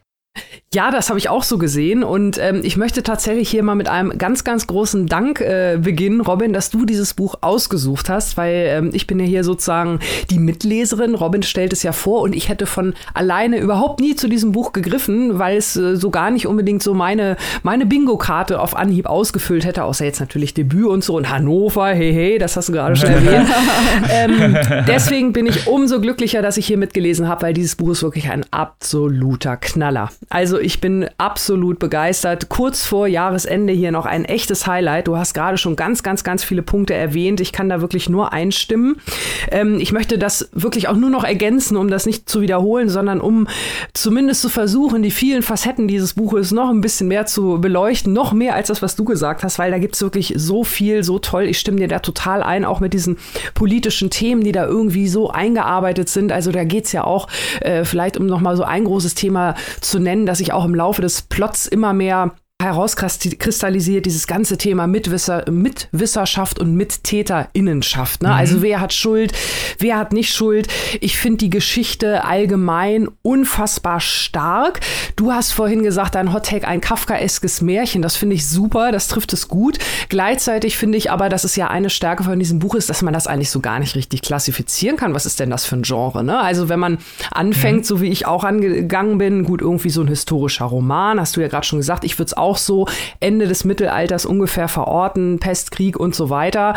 Ja, das habe ich auch so gesehen und ähm, ich möchte tatsächlich hier mal mit einem ganz, ganz großen Dank äh, beginnen, Robin, dass du dieses Buch ausgesucht hast, weil ähm, ich bin ja hier sozusagen die Mitleserin. Robin stellt es ja vor und ich hätte von alleine überhaupt nie zu diesem Buch gegriffen, weil es äh, so gar nicht unbedingt so meine, meine Bingo-Karte auf Anhieb ausgefüllt hätte, außer jetzt natürlich Debüt und so und Hannover, hey, hey, das hast du gerade schon erwähnt. ähm, deswegen bin ich umso glücklicher, dass ich hier mitgelesen habe, weil dieses Buch ist wirklich ein absoluter Knaller. Also ich bin absolut begeistert. Kurz vor Jahresende hier noch ein echtes Highlight. Du hast gerade schon ganz, ganz, ganz viele Punkte erwähnt. Ich kann da wirklich nur einstimmen. Ähm, ich möchte das wirklich auch nur noch ergänzen, um das nicht zu wiederholen, sondern um zumindest zu versuchen, die vielen Facetten dieses Buches noch ein bisschen mehr zu beleuchten. Noch mehr als das, was du gesagt hast, weil da gibt es wirklich so viel, so toll. Ich stimme dir da total ein, auch mit diesen politischen Themen, die da irgendwie so eingearbeitet sind. Also da geht es ja auch äh, vielleicht, um nochmal so ein großes Thema zu nennen, dass ich auch im Laufe des Plots immer mehr herauskristallisiert dieses ganze Thema Mitwisser, Mitwisserschaft und Mittäterinnenschaft. Ne? Also mhm. Also wer hat Schuld, wer hat nicht Schuld. Ich finde die Geschichte allgemein unfassbar stark. Du hast vorhin gesagt, ein Hottake, ein Kafkaeskes Märchen. Das finde ich super, das trifft es gut. Gleichzeitig finde ich aber, dass es ja eine Stärke von diesem Buch ist, dass man das eigentlich so gar nicht richtig klassifizieren kann. Was ist denn das für ein Genre? Ne? Also wenn man anfängt, mhm. so wie ich auch angegangen bin, gut, irgendwie so ein historischer Roman, hast du ja gerade schon gesagt, ich würde es auch auch so Ende des Mittelalters ungefähr verorten, Pest, Krieg und so weiter.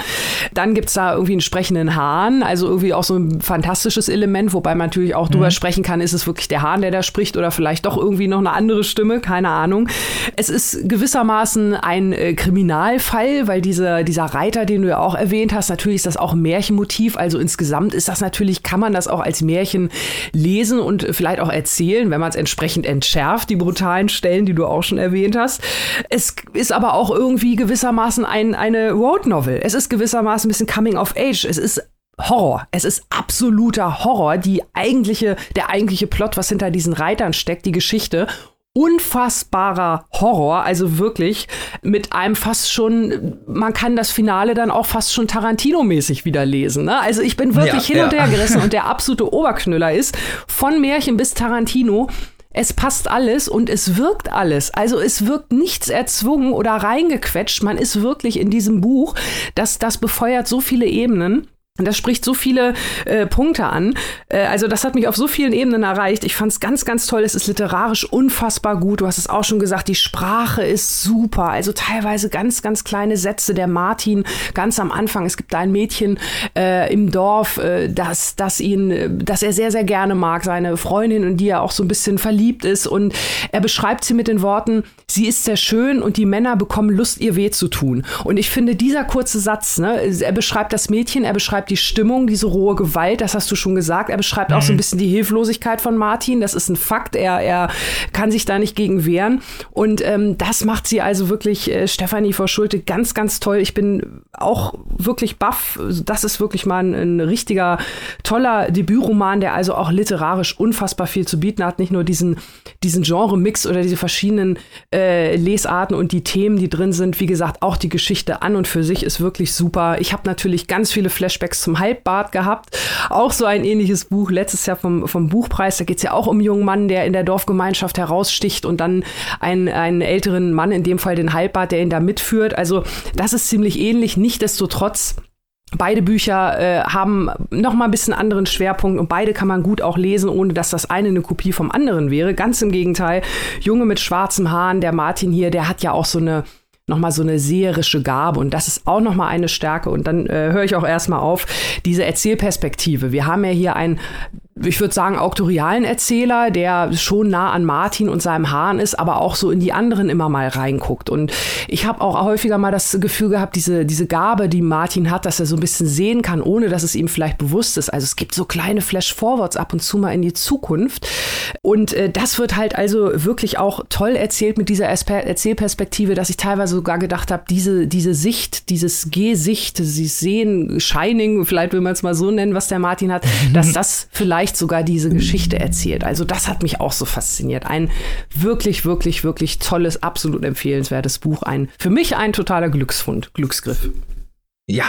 Dann gibt es da irgendwie einen sprechenden Hahn, also irgendwie auch so ein fantastisches Element, wobei man natürlich auch mhm. drüber sprechen kann, ist es wirklich der Hahn, der da spricht oder vielleicht doch irgendwie noch eine andere Stimme, keine Ahnung. Es ist gewissermaßen ein äh, Kriminalfall, weil dieser, dieser Reiter, den du ja auch erwähnt hast, natürlich ist das auch ein Märchenmotiv, also insgesamt ist das natürlich, kann man das auch als Märchen lesen und vielleicht auch erzählen, wenn man es entsprechend entschärft, die brutalen Stellen, die du auch schon erwähnt hast. Es ist aber auch irgendwie gewissermaßen ein, eine Road Novel. Es ist gewissermaßen ein bisschen Coming of Age. Es ist Horror. Es ist absoluter Horror. Die eigentliche, der eigentliche Plot, was hinter diesen Reitern steckt, die Geschichte unfassbarer Horror, also wirklich mit einem fast schon, man kann das Finale dann auch fast schon Tarantino-mäßig wieder lesen. Ne? Also ich bin wirklich ja, hin und her gerissen und der absolute Oberknüller ist, von Märchen bis Tarantino, es passt alles und es wirkt alles. Also es wirkt nichts erzwungen oder reingequetscht. Man ist wirklich in diesem Buch, das, das befeuert so viele Ebenen. Das spricht so viele äh, Punkte an. Äh, also das hat mich auf so vielen Ebenen erreicht. Ich fand es ganz, ganz toll. Es ist literarisch unfassbar gut. Du hast es auch schon gesagt, die Sprache ist super. Also teilweise ganz, ganz kleine Sätze. Der Martin ganz am Anfang. Es gibt da ein Mädchen äh, im Dorf, äh, das, das ihn, das er sehr, sehr gerne mag. Seine Freundin, in die er auch so ein bisschen verliebt ist. Und er beschreibt sie mit den Worten, sie ist sehr schön und die Männer bekommen Lust, ihr weh zu tun. Und ich finde, dieser kurze Satz, ne, er beschreibt das Mädchen, er beschreibt die Stimmung, diese rohe Gewalt, das hast du schon gesagt. Er beschreibt mhm. auch so ein mhm. bisschen die Hilflosigkeit von Martin. Das ist ein Fakt. Er, er kann sich da nicht gegen wehren. Und ähm, das macht sie also wirklich, äh, Stefanie vor Schulte, ganz, ganz toll. Ich bin auch wirklich baff. Das ist wirklich mal ein, ein richtiger, toller Debütroman, der also auch literarisch unfassbar viel zu bieten hat. Nicht nur diesen, diesen Genre-Mix oder diese verschiedenen äh, Lesarten und die Themen, die drin sind. Wie gesagt, auch die Geschichte an und für sich ist wirklich super. Ich habe natürlich ganz viele Flashbacks Flashbacks zum Halbbart gehabt. Auch so ein ähnliches Buch, letztes Jahr vom, vom Buchpreis. Da geht es ja auch um einen jungen Mann, der in der Dorfgemeinschaft heraussticht und dann einen, einen älteren Mann, in dem Fall den Halbbart, der ihn da mitführt. Also das ist ziemlich ähnlich. Nichtsdestotrotz Beide Bücher äh, haben noch mal ein bisschen anderen Schwerpunkt und beide kann man gut auch lesen, ohne dass das eine eine Kopie vom anderen wäre. Ganz im Gegenteil, Junge mit schwarzem Haaren, der Martin hier, der hat ja auch so eine nochmal so eine seherische Gabe und das ist auch nochmal eine Stärke und dann äh, höre ich auch erstmal auf, diese Erzählperspektive. Wir haben ja hier ein ich würde sagen, auktorialen Erzähler, der schon nah an Martin und seinem Hahn ist, aber auch so in die anderen immer mal reinguckt. Und ich habe auch häufiger mal das Gefühl gehabt, diese, diese Gabe, die Martin hat, dass er so ein bisschen sehen kann, ohne dass es ihm vielleicht bewusst ist. Also es gibt so kleine Flash-Forwards ab und zu mal in die Zukunft. Und äh, das wird halt also wirklich auch toll erzählt mit dieser Erzählperspektive, dass ich teilweise sogar gedacht habe, diese, diese Sicht, dieses Gesicht, dieses Sehen, Shining, vielleicht will man es mal so nennen, was der Martin hat, dass das vielleicht vielleicht sogar diese Geschichte erzählt. Also das hat mich auch so fasziniert. Ein wirklich, wirklich, wirklich tolles, absolut empfehlenswertes Buch. Ein für mich ein totaler Glücksfund, Glücksgriff. Ja,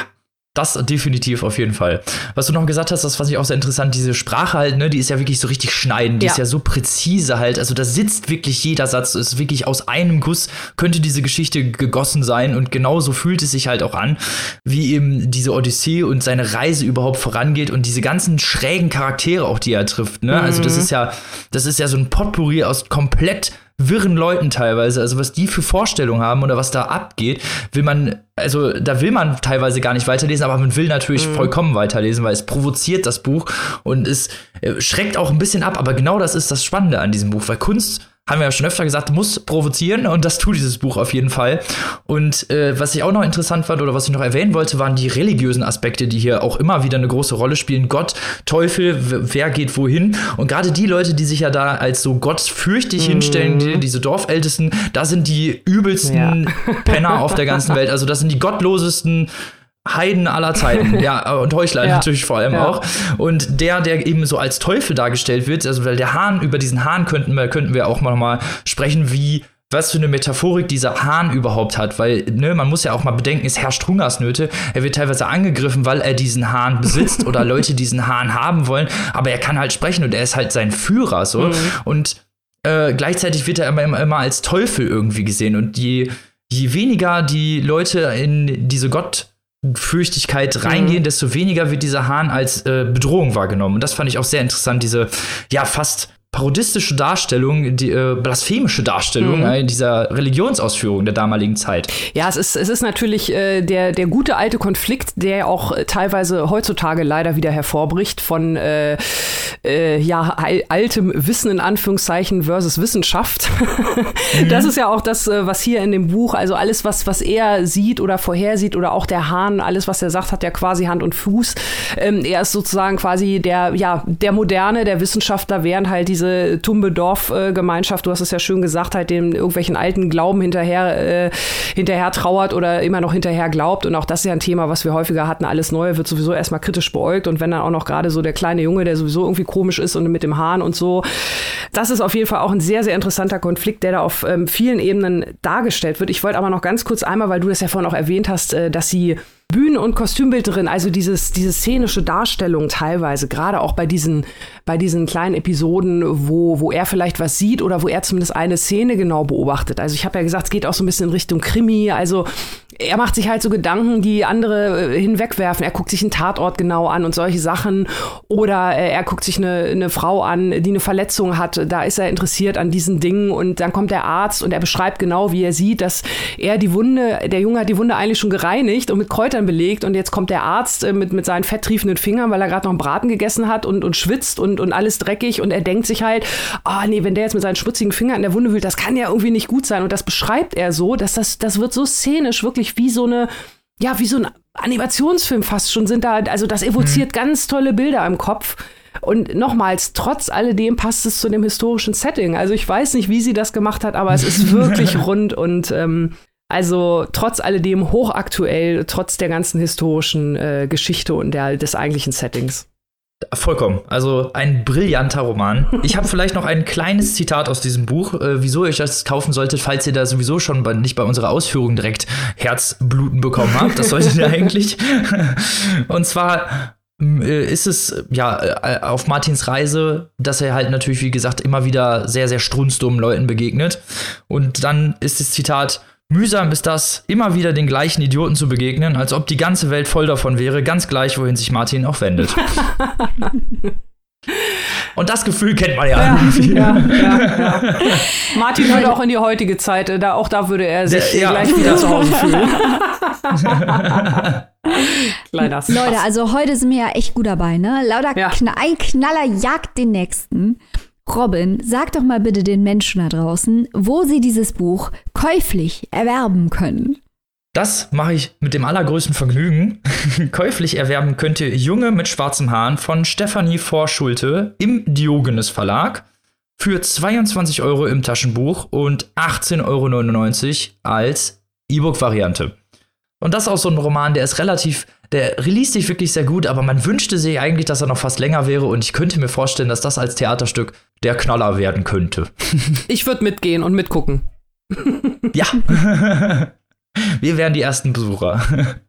das definitiv auf jeden Fall. Was du noch gesagt hast, das fand ich auch sehr interessant, diese Sprache halt, ne, die ist ja wirklich so richtig schneidend, die ja. ist ja so präzise halt, also da sitzt wirklich jeder Satz, ist wirklich aus einem Guss könnte diese Geschichte gegossen sein und genauso fühlt es sich halt auch an, wie eben diese Odyssee und seine Reise überhaupt vorangeht und diese ganzen schrägen Charaktere auch, die er trifft, ne? Mhm. Also das mhm. ist ja, das ist ja so ein Potpourri aus komplett wirren Leuten teilweise, also was die für Vorstellungen haben oder was da abgeht, will man, also da will man teilweise gar nicht weiterlesen, aber man will natürlich mhm. vollkommen weiterlesen, weil es provoziert das Buch und es äh, schreckt auch ein bisschen ab, aber genau das ist das Spannende an diesem Buch, weil Kunst haben wir ja schon öfter gesagt, muss provozieren und das tut dieses Buch auf jeden Fall. Und äh, was ich auch noch interessant fand oder was ich noch erwähnen wollte, waren die religiösen Aspekte, die hier auch immer wieder eine große Rolle spielen. Gott, Teufel, wer geht wohin? Und gerade die Leute, die sich ja da als so gottfürchtig mhm. hinstellen, die, diese Dorfältesten, da sind die übelsten ja. Penner auf der ganzen Welt. Also das sind die gottlosesten Heiden aller Zeiten, ja, und Heuchler ja. natürlich vor allem ja. auch. Und der, der eben so als Teufel dargestellt wird, also weil der Hahn, über diesen Hahn könnten wir, könnten wir auch mal, mal sprechen, wie was für eine Metaphorik dieser Hahn überhaupt hat, weil ne, man muss ja auch mal bedenken, es herrscht Hungersnöte. Er wird teilweise angegriffen, weil er diesen Hahn besitzt oder Leute diesen Hahn haben wollen, aber er kann halt sprechen und er ist halt sein Führer so mhm. und äh, gleichzeitig wird er immer, immer als Teufel irgendwie gesehen und je je weniger die Leute in diese Gottfürchtigkeit mhm. reingehen, mhm. desto weniger wird dieser Hahn als äh, Bedrohung wahrgenommen. Und das fand ich auch sehr interessant, diese ja fast parodistische Darstellung, die äh, blasphemische Darstellung mhm. äh, dieser Religionsausführung der damaligen Zeit. Ja, es ist, es ist natürlich äh, der, der gute alte Konflikt, der auch äh, teilweise heutzutage leider wieder hervorbricht von äh, äh, ja, altem Wissen in Anführungszeichen versus Wissenschaft. mhm. Das ist ja auch das, was hier in dem Buch, also alles, was, was er sieht oder vorhersieht oder auch der Hahn, alles, was er sagt, hat ja quasi Hand und Fuß. Ähm, er ist sozusagen quasi der, ja, der Moderne, der Wissenschaftler, während halt diese diese Tumbe-Dorf-Gemeinschaft, du hast es ja schön gesagt, halt dem irgendwelchen alten Glauben hinterher, äh, hinterher trauert oder immer noch hinterher glaubt. Und auch das ist ja ein Thema, was wir häufiger hatten. Alles Neue wird sowieso erstmal kritisch beäugt. Und wenn dann auch noch gerade so der kleine Junge, der sowieso irgendwie komisch ist und mit dem Hahn und so, das ist auf jeden Fall auch ein sehr, sehr interessanter Konflikt, der da auf ähm, vielen Ebenen dargestellt wird. Ich wollte aber noch ganz kurz einmal, weil du das ja vorhin auch erwähnt hast, äh, dass sie Bühnen- und Kostümbildnerin, also dieses, diese szenische Darstellung teilweise, gerade auch bei diesen, bei diesen kleinen Episoden, wo, wo er vielleicht was sieht oder wo er zumindest eine Szene genau beobachtet. Also ich habe ja gesagt, es geht auch so ein bisschen in Richtung Krimi. Also er macht sich halt so Gedanken, die andere äh, hinwegwerfen. Er guckt sich einen Tatort genau an und solche Sachen. Oder äh, er guckt sich eine, eine Frau an, die eine Verletzung hat. Da ist er interessiert an diesen Dingen. Und dann kommt der Arzt und er beschreibt genau, wie er sieht, dass er die Wunde, der Junge hat die Wunde eigentlich schon gereinigt und mit Kräutern belegt. Und jetzt kommt der Arzt äh, mit, mit seinen fetttriefenden Fingern, weil er gerade noch einen Braten gegessen hat und, und schwitzt und, und alles dreckig. Und er denkt sich halt, ah oh, nee, wenn der jetzt mit seinen schmutzigen Fingern in der Wunde wühlt, das kann ja irgendwie nicht gut sein. Und das beschreibt er so, dass das, das wird so szenisch wirklich wirklich wie so eine, ja, wie so ein Animationsfilm fast schon sind da, also das evoziert mhm. ganz tolle Bilder im Kopf. Und nochmals, trotz alledem passt es zu dem historischen Setting. Also ich weiß nicht, wie sie das gemacht hat, aber es ist wirklich rund und ähm, also trotz alledem hochaktuell, trotz der ganzen historischen äh, Geschichte und der, des eigentlichen Settings. Vollkommen. Also ein brillanter Roman. Ich habe vielleicht noch ein kleines Zitat aus diesem Buch, äh, wieso ihr euch das kaufen solltet, falls ihr da sowieso schon bei, nicht bei unserer Ausführung direkt Herzbluten bekommen habt. Das solltet ihr eigentlich. Und zwar äh, ist es ja äh, auf Martins Reise, dass er halt natürlich, wie gesagt, immer wieder sehr, sehr strunzdummen Leuten begegnet. Und dann ist das Zitat, Mühsam ist das, immer wieder den gleichen Idioten zu begegnen, als ob die ganze Welt voll davon wäre, ganz gleich, wohin sich Martin auch wendet. Und das Gefühl kennt man ja. ja, ja, ja Martin würde auch in die heutige Zeit, äh, da, auch da würde er sich Der, gleich wieder zu Hause fühlen. Kleiner Spaß. Leute, also heute sind wir ja echt gut dabei, ne? Lauter Kn ein Knaller jagt den nächsten. Robin, sag doch mal bitte den Menschen da draußen, wo sie dieses Buch käuflich erwerben können. Das mache ich mit dem allergrößten Vergnügen. Käuflich erwerben könnt ihr Junge mit schwarzem Haaren von Stefanie Vorschulte im Diogenes Verlag für 22 Euro im Taschenbuch und 18,99 Euro als E-Book-Variante. Und das ist auch so ein Roman, der ist relativ, der release sich wirklich sehr gut, aber man wünschte sich eigentlich, dass er noch fast länger wäre und ich könnte mir vorstellen, dass das als Theaterstück der Knaller werden könnte. Ich würde mitgehen und mitgucken. Ja. Wir wären die ersten Besucher.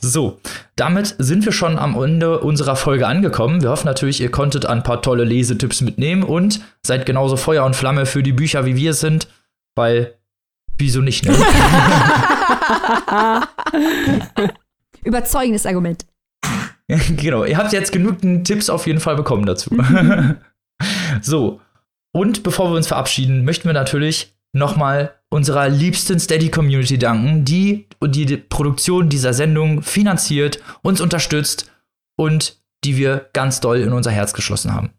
So, damit sind wir schon am Ende unserer Folge angekommen. Wir hoffen natürlich, ihr konntet ein paar tolle Lesetipps mitnehmen und seid genauso Feuer und Flamme für die Bücher, wie wir sind, weil wieso nicht, ne? Überzeugendes Argument. genau, ihr habt jetzt genügend Tipps auf jeden Fall bekommen dazu. So, und bevor wir uns verabschieden, möchten wir natürlich nochmal unserer liebsten Steady-Community danken, die die Produktion dieser Sendung finanziert, uns unterstützt und die wir ganz doll in unser Herz geschlossen haben.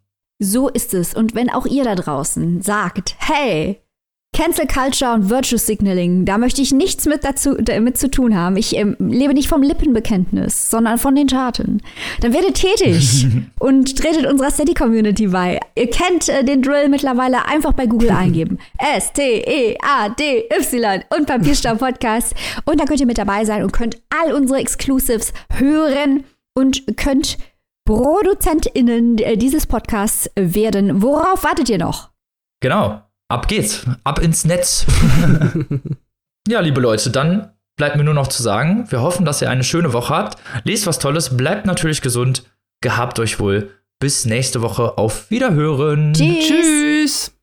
So ist es. Und wenn auch ihr da draußen sagt, hey, Cancel Culture und Virtue Signaling, da möchte ich nichts mit dazu mit zu tun haben. Ich ähm, lebe nicht vom Lippenbekenntnis, sondern von den Taten. Dann werdet tätig und tretet unserer Steady Community bei. Ihr kennt äh, den Drill mittlerweile einfach bei Google eingeben. S T E A D Y und Papierstaub Podcast und da könnt ihr mit dabei sein und könnt all unsere Exclusives hören und könnt ProduzentInnen äh, dieses Podcasts werden. Worauf wartet ihr noch? Genau. Ab geht's. Ab ins Netz. ja, liebe Leute, dann bleibt mir nur noch zu sagen, wir hoffen, dass ihr eine schöne Woche habt. Lest was Tolles, bleibt natürlich gesund, gehabt euch wohl. Bis nächste Woche. Auf Wiederhören. Tschüss. Tschüss.